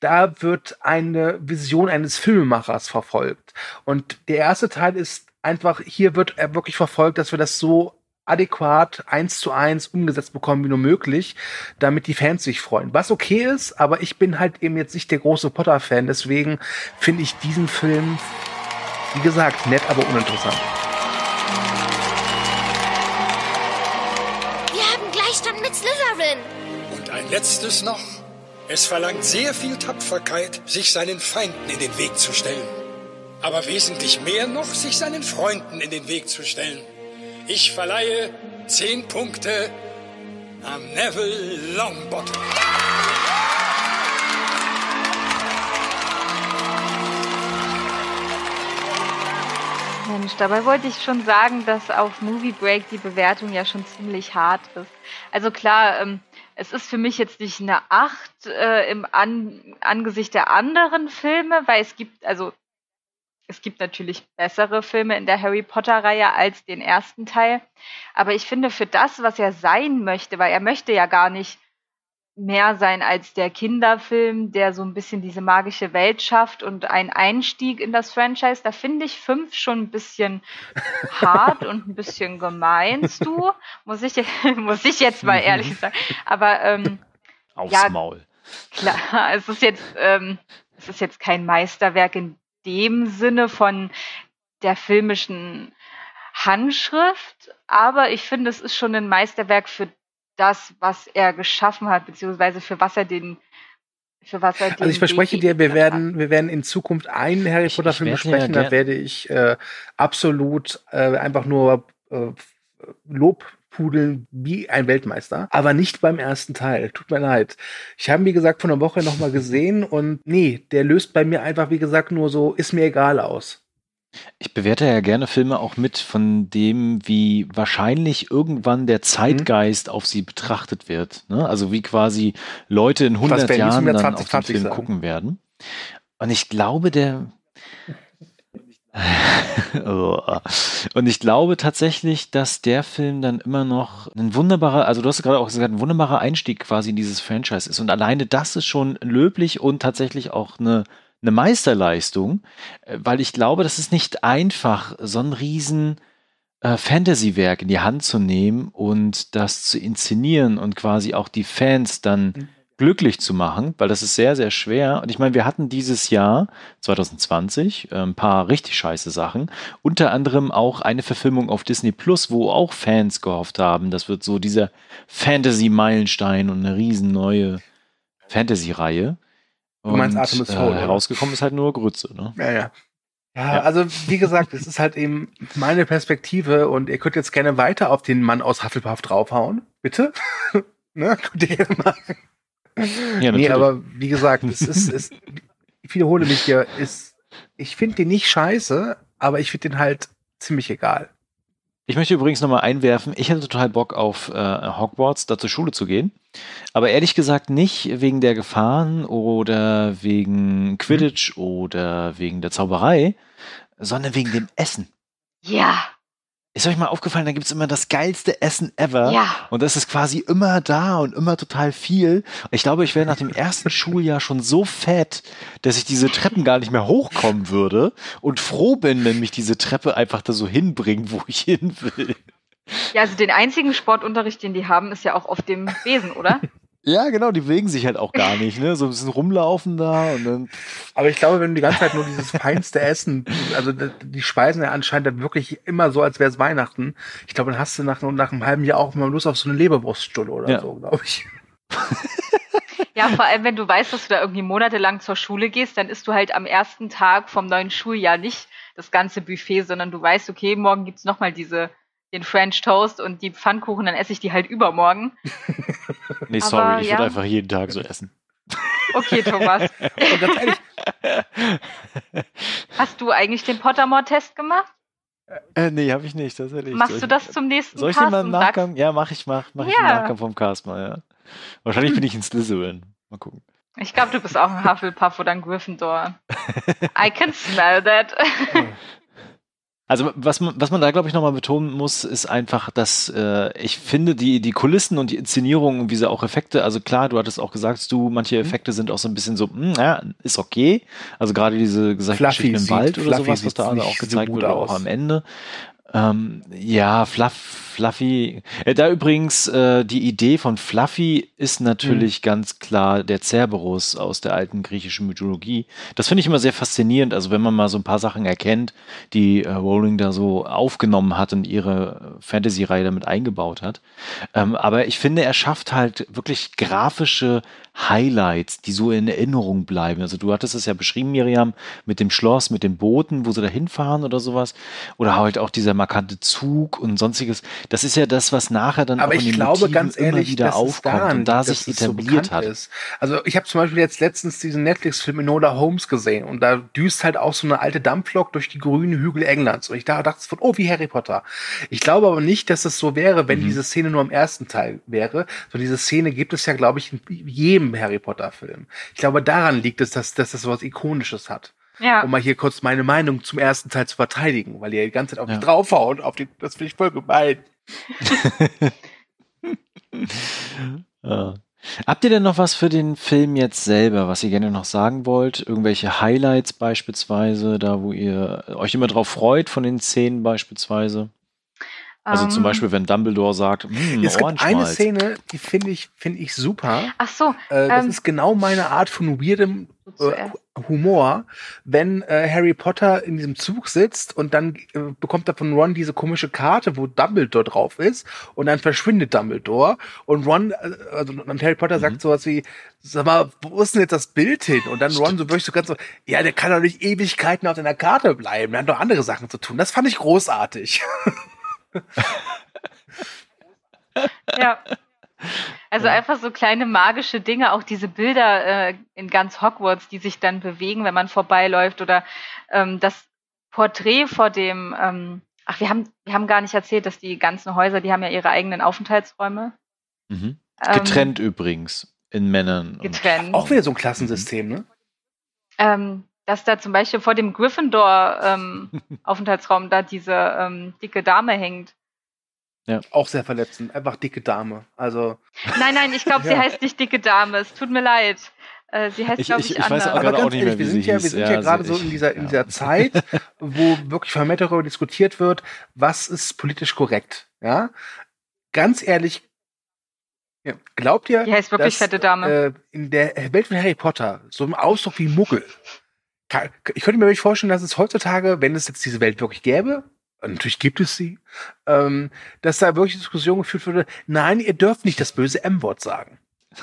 da wird eine Vision eines Filmemachers verfolgt. Und der erste Teil ist einfach, hier wird er wirklich verfolgt, dass wir das so adäquat eins zu eins umgesetzt bekommen wie nur möglich, damit die Fans sich freuen. Was okay ist, aber ich bin halt eben jetzt nicht der große Potter-Fan, deswegen finde ich diesen Film, wie gesagt, nett, aber uninteressant. Wir haben Gleichstand mit Slytherin. Und ein letztes noch. Es verlangt sehr viel Tapferkeit, sich seinen Feinden in den Weg zu stellen. Aber wesentlich mehr noch, sich seinen Freunden in den Weg zu stellen. Ich verleihe zehn Punkte an Neville Longbottom. Mensch, dabei wollte ich schon sagen, dass auf Movie Break die Bewertung ja schon ziemlich hart ist. Also klar, ähm, es ist für mich jetzt nicht eine 8 äh, im An Angesicht der anderen Filme, weil es gibt, also es gibt natürlich bessere Filme in der Harry Potter-Reihe als den ersten Teil. Aber ich finde, für das, was er sein möchte, weil er möchte ja gar nicht mehr sein als der Kinderfilm, der so ein bisschen diese magische Welt schafft und ein Einstieg in das Franchise. Da finde ich fünf schon ein bisschen hart und ein bisschen gemeinst du, muss ich, <laughs> muss ich jetzt mal ehrlich sagen. Aber ähm, Aufs ja. Maul. klar, <laughs> es ist jetzt, ähm, es ist jetzt kein Meisterwerk in dem Sinne von der filmischen Handschrift, aber ich finde, es ist schon ein Meisterwerk für das, was er geschaffen hat, beziehungsweise für was er den, für was er den Also ich verspreche dir, wir werden, wir werden in Zukunft einen Harry Potter Film werde ja besprechen, da werde ich äh, absolut äh, einfach nur äh, Lobpudeln wie ein Weltmeister, aber nicht beim ersten Teil. Tut mir leid. Ich habe, wie gesagt, von der Woche nochmal gesehen und nee, der löst bei mir einfach, wie gesagt, nur so, ist mir egal aus. Ich bewerte ja gerne Filme auch mit von dem, wie wahrscheinlich irgendwann der Zeitgeist auf sie betrachtet wird. Ne? Also wie quasi Leute in 100 werden die Jahren dann auf den 2020 Film sagen? gucken werden. Und ich glaube, der <laughs> Und ich glaube tatsächlich, dass der Film dann immer noch ein wunderbarer, also du hast gerade auch gesagt, ein wunderbarer Einstieg quasi in dieses Franchise ist. Und alleine das ist schon löblich und tatsächlich auch eine, eine Meisterleistung, äh, weil ich glaube, das ist nicht einfach, so einen riesen äh, Fantasy-Werk in die Hand zu nehmen und das zu inszenieren und quasi auch die Fans dann Mhm. Glücklich zu machen, weil das ist sehr, sehr schwer. Und ich meine, wir hatten dieses Jahr, 2020, äh, ein paar richtig scheiße Sachen. Unter anderem auch eine Verfilmung auf Disney Plus, wo auch Fans gehofft haben, das wird so dieser Fantasy-Meilenstein und eine riesen neue Fantasy-Reihe. Du meinst Und, Artemis äh, Fowl, oder? herausgekommen ist halt nur Grütze, ne? Ja, ja. Ja, Ja. also wie gesagt, es ist halt eben meine Perspektive und ihr könnt jetzt gerne weiter auf den Mann aus Hufflepuff draufhauen. Bitte? <laughs> ne? Könnt ihr gerne machen. Ja, nee, aber wie gesagt, es ist, es, ich wiederhole mich hier, ist, ich finde den nicht scheiße, aber ich finde den halt ziemlich egal. Ich möchte übrigens nochmal einwerfen, ich hätte total Bock auf äh, Hogwarts, da zur Schule zu gehen. Aber ehrlich gesagt nicht wegen der Gefahren oder wegen Quidditch oder wegen der Zauberei, sondern wegen dem Essen. Ja, Ist euch mal aufgefallen, da gibt's immer das geilste Essen ever. ja. Und das ist quasi immer da und immer total viel. Ich glaube, ich wäre nach dem <laughs> ersten Schuljahr schon so fett, dass ich diese Treppen gar nicht mehr hochkommen würde und froh bin, wenn mich diese Treppe einfach da so hinbringt, wo ich hin will. Ja, also den einzigen Sportunterricht, den die haben, ist ja auch auf dem Besen, oder? <laughs> Ja, genau, die bewegen sich halt auch gar nicht, ne? So ein bisschen rumlaufen da und dann. Aber ich glaube, wenn du die ganze Zeit nur dieses feinste Essen, also die speisen ja anscheinend dann wirklich immer so, als wäre es Weihnachten. Ich glaube, dann hast du nach, nach einem halben Jahr auch mal Lust auf so eine Leberwurststunde oder Ja. so, glaube ich. <laughs> Ja, vor allem, wenn du weißt, dass du da irgendwie monatelang zur Schule gehst, dann isst du halt am ersten Tag vom neuen Schuljahr nicht das ganze Buffet, sondern du weißt, okay, morgen gibt's noch nochmal diese, den French Toast und die Pfannkuchen, dann esse ich die halt übermorgen. <laughs> Nee, Aber sorry, ich ja. würde einfach jeden Tag so essen. Okay, Thomas. <laughs> Ehrlich, Hast du eigentlich den Pottermore-Test gemacht? Äh, nee, habe ich nicht, tatsächlich. Machst du das zum nächsten Soll ich den mal im sagst- Nachgang? Ja, mach ich, mach, mach ich im Ja. Nachgang vom Cast mal, ja. Wahrscheinlich bin ich in Slytherin. Mal gucken. Ich glaube, du bist auch ein Hufflepuff oder ein Gryffindor. <laughs> I can smell that. Also was man, was man da, glaube ich, nochmal betonen muss, ist einfach, dass äh, ich finde, die, die Kulissen und die Inszenierung und wie sie auch Effekte, also klar, du hattest auch gesagt, du, manche Mhm. Effekte sind auch so ein bisschen so, hm, ja, ist okay. Also gerade diese gesagt, Fluffy Geschichten im Wald oder Fluffy sowas, was da auch so gezeigt gut wurde, auch aus. am Ende. Ähm, ja, Fluff, Fluffy. Äh, da übrigens, äh, die Idee von Fluffy ist natürlich Mhm. ganz klar der Cerberus aus der alten griechischen Mythologie. Das finde ich immer sehr faszinierend. Also wenn man mal so ein paar Sachen erkennt, die äh, Rowling da so aufgenommen hat und ihre Fantasy-Reihe damit eingebaut hat. Ähm, aber ich finde, er schafft halt wirklich grafische Highlights, die so in Erinnerung bleiben. Also du hattest es ja beschrieben, Miriam, mit dem Schloss, mit den Booten, wo sie da hinfahren oder sowas. Oder halt auch dieser markante Zug und sonstiges. Das ist ja das, was nachher dann aber auch in ich glaube Motiven ganz ehrlich, wieder aufkommt und da sich so etabliert bekannt hat. Ist. Also ich habe zum Beispiel jetzt letztens diesen Netflix-Film Enola Holmes gesehen und da düst halt auch so eine alte Dampflok durch die grünen Hügel Englands und ich da dachte von, oh, wie Harry Potter. Ich glaube aber nicht, dass es so wäre, wenn Mhm. diese Szene nur im ersten Teil wäre. So diese Szene gibt es ja, glaube ich, in jedem Harry Potter-Film. Ich glaube, daran liegt es, dass, dass das was Ikonisches hat. Ja. Um mal hier kurz meine Meinung zum ersten Teil zu verteidigen, weil ihr die ganze Zeit auf Ja. mich draufhaut, auf die, das finde ich voll gemein. <laughs> Ja. Habt ihr denn noch was für den Film jetzt selber, was ihr gerne noch sagen wollt? Irgendwelche Highlights beispielsweise, da wo ihr euch immer drauf freut von den Szenen beispielsweise? Also zum Ähm, Beispiel, wenn Dumbledore sagt, hm, Es gibt eine. Szene, die finde ich, finde ich super. Ach so, Äh, das Ähm, ist genau meine Art von weirdem äh. Humor, wenn äh, Harry Potter in diesem Zug sitzt und dann äh, bekommt er von Ron diese komische Karte, wo Dumbledore drauf ist und dann verschwindet Dumbledore und Ron, äh, also und Harry Potter sagt sowas wie, sag mal, wo ist denn jetzt das Bild hin? Und dann Ron so wirklich so ganz so, ja, der kann doch nicht Ewigkeiten auf deiner Karte bleiben, der hat doch andere Sachen zu tun. Das fand ich großartig. <laughs> Ja. Also einfach so kleine magische Dinge, auch diese Bilder äh, in ganz Hogwarts, die sich dann bewegen, wenn man vorbeiläuft oder ähm, das Porträt vor dem, ähm, ach, wir haben, wir haben gar nicht erzählt, dass die ganzen Häuser, die haben ja ihre eigenen Aufenthaltsräume. Mhm. Ähm, Getrennt übrigens in Männern. und- Getrennt. Auch wieder so ein Klassensystem, ne? Ähm, dass da zum Beispiel vor dem Gryffindor ähm, <laughs> Aufenthaltsraum da diese ähm, dicke Dame hängt. Auch sehr verletzend. Einfach dicke Dame. Also, Nein, nein, ich glaube, <laughs> sie Ja. heißt nicht dicke Dame. Es tut mir leid. Äh, sie heißt, glaube ich- ich, ich weiß anders. auch Aber gerade ganz auch nicht ehrlich, mehr, wir sind sie ja, wir sind Ja, ja also gerade so ich- in dieser, in ja. dieser Zeit, wo wirklich vermehrt darüber diskutiert wird, was ist politisch korrekt. Ja, ganz ehrlich, ja, glaubt ihr, Die heißt wirklich dass, fette Dame. Äh, in der Welt von Harry Potter so ein Ausdruck wie Muggel. Ich könnte mir wirklich vorstellen, dass es heutzutage, wenn es jetzt diese Welt wirklich gäbe, natürlich gibt es sie, ähm, dass da wirklich Diskussion geführt würde, nein, ihr dürft nicht das böse M-Wort sagen. <laughs>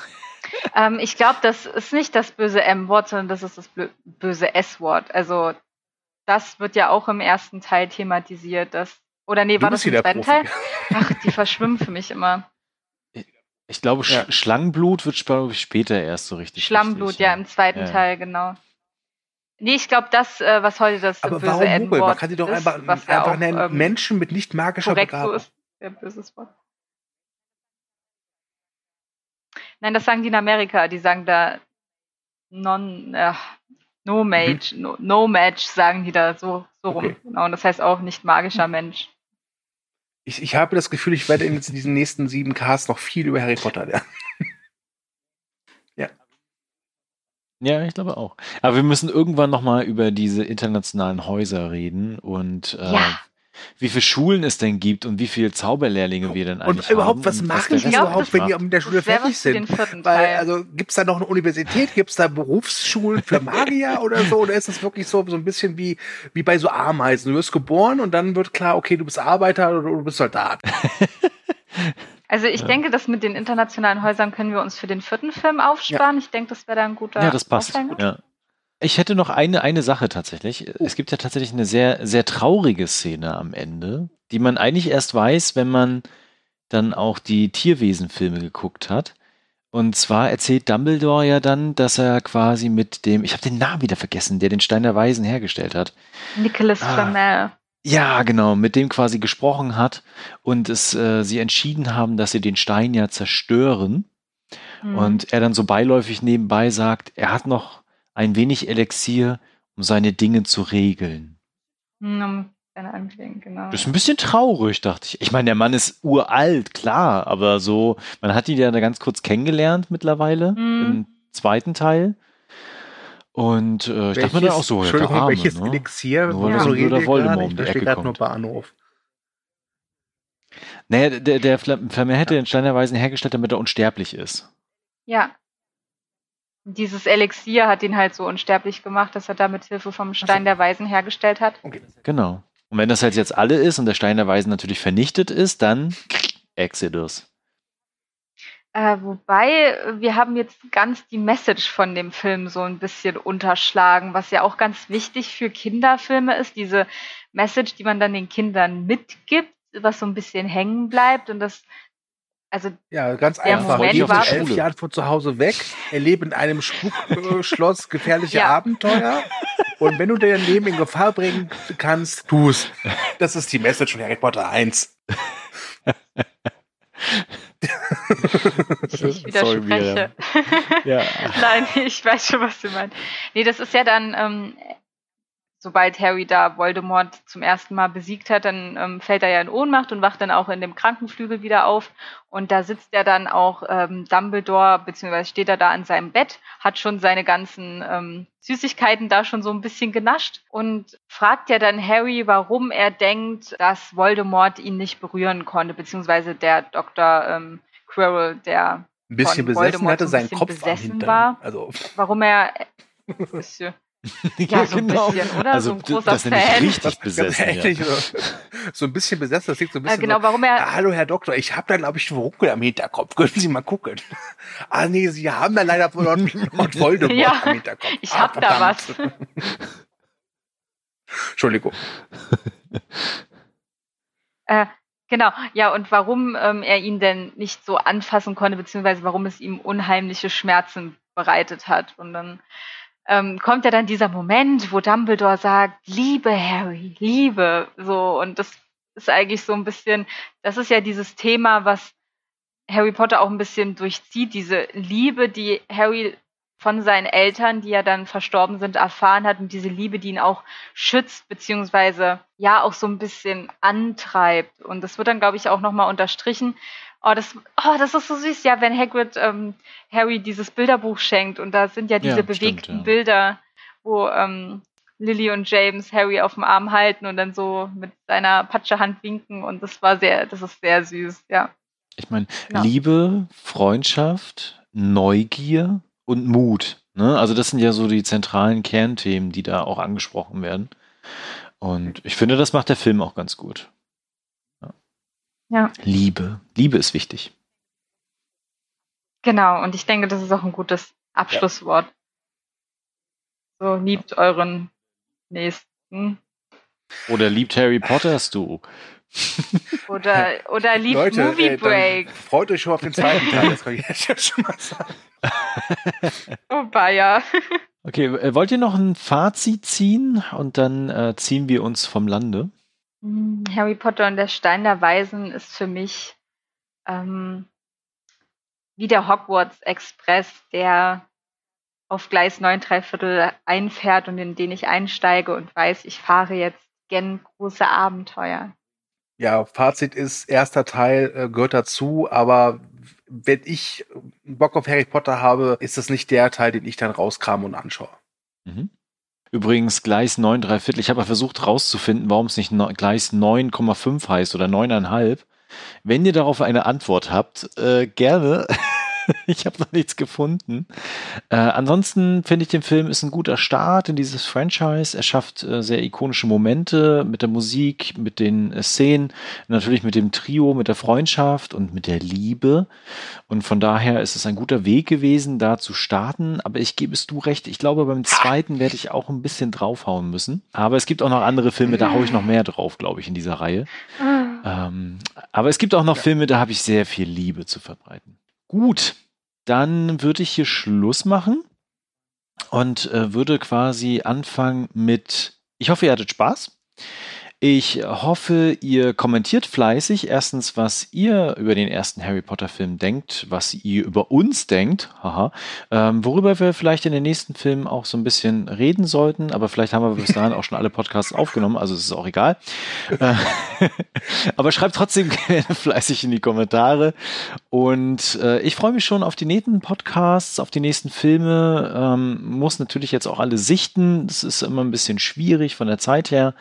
Ähm, ich glaube, das ist nicht das böse M-Wort, sondern das ist das böse S-Wort. Also das wird ja auch im ersten Teil thematisiert. Dass, oder nee, Du war das im zweiten Profi. Teil? Ach, die verschwimmen für mich immer. Ich glaube, Sch Ja. Schlangenblut wird später erst so richtig. Schlammblut, wichtig, ja, im zweiten Ja. Teil, genau. Nee, ich glaube, das, äh, was heute das Aber böse warum? N-Wort Man kann sie doch ist, einfach, ja einfach auch, nennen, ähm, Menschen mit nicht magischer korrekt so Begabung. ist. Ja, böses Wort. Nein, das sagen die in Amerika. Die sagen da non, äh, no mage, no, no match sagen die da so, so rum. Mhm. Okay. Genau, und das heißt auch nicht magischer Mensch. Ich, ich habe das Gefühl, ich werde in diesen nächsten sieben Casts noch viel über Harry Potter lernen. <laughs> Ja, ich glaube auch. Aber wir müssen irgendwann nochmal über diese internationalen Häuser reden und äh, Ja. wie viele Schulen es denn gibt und wie viele Zauberlehrlinge wir denn eigentlich Und überhaupt, haben was und machen die überhaupt, wenn die in der Schule fertig sind? Weil, also, gibt's da noch eine Universität? Gibt's da Berufsschulen für Magier <laughs> oder so? Oder ist das wirklich so, so ein bisschen wie, wie bei so Ameisen? Du wirst geboren und dann wird klar, okay, du bist Arbeiter oder du bist Soldat. <laughs> Also ich Ja. denke, das mit den internationalen Häusern können wir uns für den vierten Film aufsparen. Ich denke, das wäre da ein guter Ja, das passt. Ja. Ich hätte noch eine, eine Sache tatsächlich. Es gibt ja tatsächlich eine sehr, sehr traurige Szene am Ende, die man eigentlich erst weiß, wenn man dann auch die Tierwesenfilme geguckt hat. Und zwar erzählt Dumbledore ja dann, dass er quasi mit dem, ich habe den Namen wieder vergessen, der den Stein der Weisen hergestellt hat. Nicholas Ah. Flamel. Ja, genau, mit dem quasi gesprochen hat und es äh, sie entschieden haben, dass sie den Stein ja zerstören. Mhm. Und er dann so beiläufig nebenbei sagt, er hat noch ein wenig Elixier, um seine Dinge zu regeln. Hm, um Anklingen, genau. Das ist ein bisschen traurig, dachte ich. Ich meine, der Mann ist uralt, klar, aber so, man hat ihn ja da ganz kurz kennengelernt mittlerweile Mhm. im zweiten Teil. Und äh, ich dachte mir dann auch so, ja, der Entschuldigung, Arme, welches ne? Elixier? Nur weil so wir Voldemort um die Ecke gerade nur kommt. Bahnhof. Naja, der, der Fla- Flamme hätte den Stein der Weisen hergestellt, damit er unsterblich ist. Ja. Dieses Elixier hat ihn halt so unsterblich gemacht, dass er da mit Hilfe vom Stein der Weisen hergestellt hat. Okay. Genau. Und wenn das halt jetzt alle ist und der Stein der Weisen natürlich vernichtet ist, dann Exodus. Äh, wobei, äh, wir haben jetzt ganz die Message von dem Film so ein bisschen unterschlagen, was ja auch ganz wichtig für Kinderfilme ist, diese Message, die man dann den Kindern mitgibt, was so ein bisschen hängen bleibt und das, also Ja, ganz Der einfach. Moment Die war- sind elf Jahre von zu Hause weg, erleben in einem Spukschloss gefährliche <laughs> Ja. Abenteuer. Und wenn du dein Leben in Gefahr bringen kannst, tu's. Das ist die Message von Harry Potter 1. <laughs> ich, ich Sorry, widerspreche. <laughs> Ja. Nein, ich weiß schon, was du meinst. Nee, das ist ja dann, ähm, sobald Harry da Voldemort zum ersten Mal besiegt hat, dann ähm, fällt er ja in Ohnmacht und wacht dann auch in dem Krankenflügel wieder auf. Und da sitzt er dann auch ähm, Dumbledore, beziehungsweise steht er da an seinem Bett, hat schon seine ganzen ähm, Süßigkeiten da schon so ein bisschen genascht und fragt ja dann Harry, warum er denkt, dass Voldemort ihn nicht berühren konnte, beziehungsweise der Dr. Ähm, Quirrell, der Ein bisschen Von besessen Voldemort hatte so ein seinen Kopf besessen war. Also, warum er <laughs> bisschen, ja, so ein bisschen, oder? Also, so ein großer das Fan. richtig besessen. Ja. ehrlich, so, <laughs> so ein bisschen besessen, das liegt so ein Äh, bisschen genau, so, warum er, Ah, hallo, Herr Doktor, ich habe da, glaube ich, einen Ruckel am Hinterkopf. <laughs> Können Sie mal gucken? Ah, nee, Sie haben da leider von Lord, Lord Voldemort Ja, am Hinterkopf. ich Ah, hab da verdammt. Entschuldigung. äh, genau, ja, und warum ähm, er ihn denn nicht so anfassen konnte, beziehungsweise warum es ihm unheimliche Schmerzen bereitet hat. Und dann ähm, kommt ja dann dieser Moment, wo Dumbledore sagt, liebe Harry, liebe, so, und das ist eigentlich so ein bisschen, das ist ja dieses Thema, was Harry Potter auch ein bisschen durchzieht, diese Liebe, die Harry von seinen Eltern, die ja dann verstorben sind, erfahren hat und diese Liebe, die ihn auch schützt, beziehungsweise ja auch so ein bisschen antreibt. Und das wird dann, glaube ich, auch nochmal unterstrichen, Oh, das, oh, das ist so süß, ja, wenn Hagrid ähm, Harry dieses Bilderbuch schenkt und da sind ja diese Ja, bewegten stimmt, ja. Bilder, wo ähm, Lily und James Harry auf dem Arm halten und dann so mit seiner Patschehand winken und das war sehr, das ist sehr süß, ja. Ich meine, Genau. Liebe, Freundschaft, Neugier und Mut. Ne? Also das sind ja so die zentralen Kernthemen, die da auch angesprochen werden. Und ich finde, das macht der Film auch ganz gut. Ja. Liebe. Liebe ist wichtig. Genau, und ich denke, das ist auch ein gutes Abschlusswort. So, liebt euren Nächsten. Oder liebt Harry Potters du? Oder, oder liebt Leute, Movie äh, dann Break. freut euch schon auf den zweiten Teil. Das kann ich jetzt schon mal sagen. <laughs> Oh, Bayer. Okay, äh, wollt ihr noch ein Fazit ziehen und dann äh, ziehen wir uns vom Lande? Hm, Harry Potter und der Stein der Weisen ist für mich ähm, wie der Hogwarts Express, der auf Gleis 9 3 Viertel einfährt und in den ich einsteige und weiß, ich fahre jetzt gen große Abenteuer. Ja, Fazit ist, erster Teil äh, gehört dazu, aber wenn ich Bock auf Harry Potter habe, ist das nicht der Teil, den ich dann rauskram und anschaue. Mhm. Übrigens Gleis 9 3 Viertel. Ich habe versucht rauszufinden, warum es nicht Gleis 9,5 heißt oder 9,5. Wenn ihr darauf eine Antwort habt, äh, gerne. <laughs> ich habe noch nichts gefunden. Äh, ansonsten finde ich, den Film ist ein guter Start in dieses Franchise. Er schafft äh, sehr ikonische Momente mit der Musik, mit den äh, Szenen, natürlich mit dem Trio, mit der Freundschaft und mit der Liebe. Und von daher ist es ein guter Weg gewesen, da zu starten. Aber ich gebe es du recht. Ich glaube, beim zweiten werde ich auch ein bisschen draufhauen müssen. Aber es gibt auch noch andere Filme, da haue ich noch mehr drauf, glaube ich, in dieser Reihe. Ähm, aber es gibt auch noch Filme, da habe ich sehr viel Liebe zu verbreiten. Gut, dann würde ich hier Schluss machen und äh, würde quasi anfangen mit, ich hoffe, ihr hattet Spaß. Ich hoffe, ihr kommentiert fleißig. Erstens, was ihr über den ersten Harry Potter Film denkt, was ihr über uns denkt, haha, ähm, worüber wir vielleicht in den nächsten Filmen auch so ein bisschen reden sollten, aber vielleicht haben wir bis dahin auch schon alle Podcasts aufgenommen, also es ist auch egal. Äh, <laughs> aber schreibt trotzdem gerne fleißig in die Kommentare. Und äh, ich freue mich schon auf die nächsten Podcasts, auf die nächsten Filme, ähm, muss natürlich jetzt auch alle sichten, das ist immer ein bisschen schwierig von der Zeit her,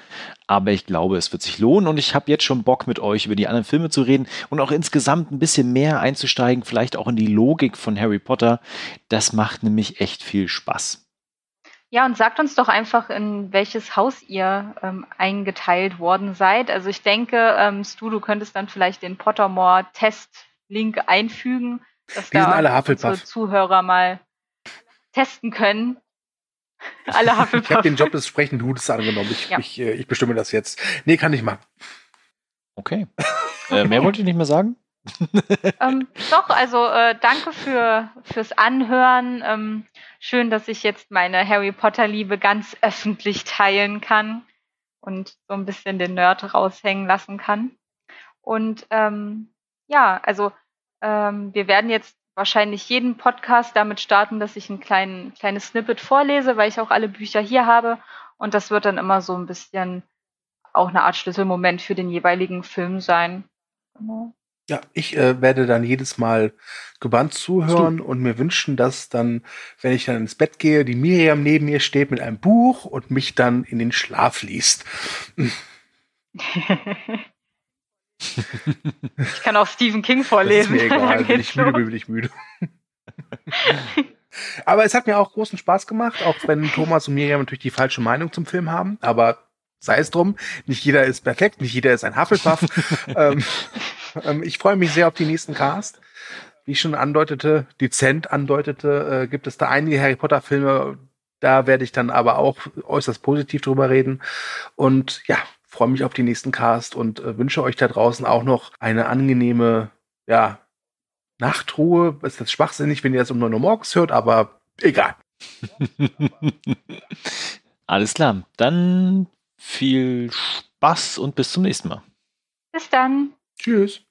aber ich glaube, es wird sich lohnen und ich habe jetzt schon Bock mit euch über die anderen Filme zu reden und auch insgesamt ein bisschen mehr einzusteigen, vielleicht auch in die Logik von Harry Potter. Das macht nämlich echt viel Spaß. Ja, und sagt uns doch einfach, in welches Haus ihr ähm, eingeteilt worden seid. Also ich denke, ähm, Stu, du könntest dann vielleicht den Pottermore-Test-Link einfügen, dass sind da alle unsere. Zuhörer mal testen können. <laughs> alle Ich habe Hufflepuff. den Job des sprechenden Hutes angenommen. Ich, Ja. ich, äh, ich bestimme das jetzt. Nee, kann ich machen. Okay. Äh, mehr wollt ihr nicht mehr sagen? <laughs> ähm, doch, also äh, danke für, fürs Anhören. Ähm, schön, dass ich jetzt meine Harry Potter-Liebe ganz öffentlich teilen kann und so ein bisschen den Nerd raushängen lassen kann. Und ähm, ja, also ähm, wir werden jetzt wahrscheinlich jeden Podcast damit starten, dass ich ein klein, kleines Snippet vorlese, weil ich auch alle Bücher hier habe. Und das wird dann immer so ein bisschen auch eine Art Schlüsselmoment für den jeweiligen Film sein. Genau. Ja, ich äh, werde dann jedes Mal gebannt zuhören und mir wünschen, dass dann, wenn ich dann ins Bett gehe, die Miriam neben mir steht mit einem Buch und mich dann in den Schlaf liest. <laughs> <laughs> Ich kann auch Stephen King Das ist vorlesen. mir <laughs> egal. Dann Bin ich müde, bin ich müde. Aber es hat mir auch großen Spaß gemacht, auch wenn Thomas und Miriam natürlich die falsche Meinung zum Film haben. Aber sei es drum, nicht jeder ist perfekt, nicht jeder ist ein Hufflepuff. <laughs> ähm, ähm, ich freue mich sehr auf die nächsten Cast. Wie ich schon andeutete, dezent andeutete, äh, gibt es da einige Harry Potter Filme. Da werde ich dann aber auch äußerst positiv drüber reden. Und ja, freue mich auf die nächsten Cast und äh, wünsche euch da draußen auch noch eine angenehme, ja, Nachtruhe. Ist jetzt schwachsinnig, wenn ihr das um 9 Uhr morgens hört, aber egal. <laughs> Alles klar. Dann viel Spaß und bis zum nächsten Mal. Bis dann. Tschüss.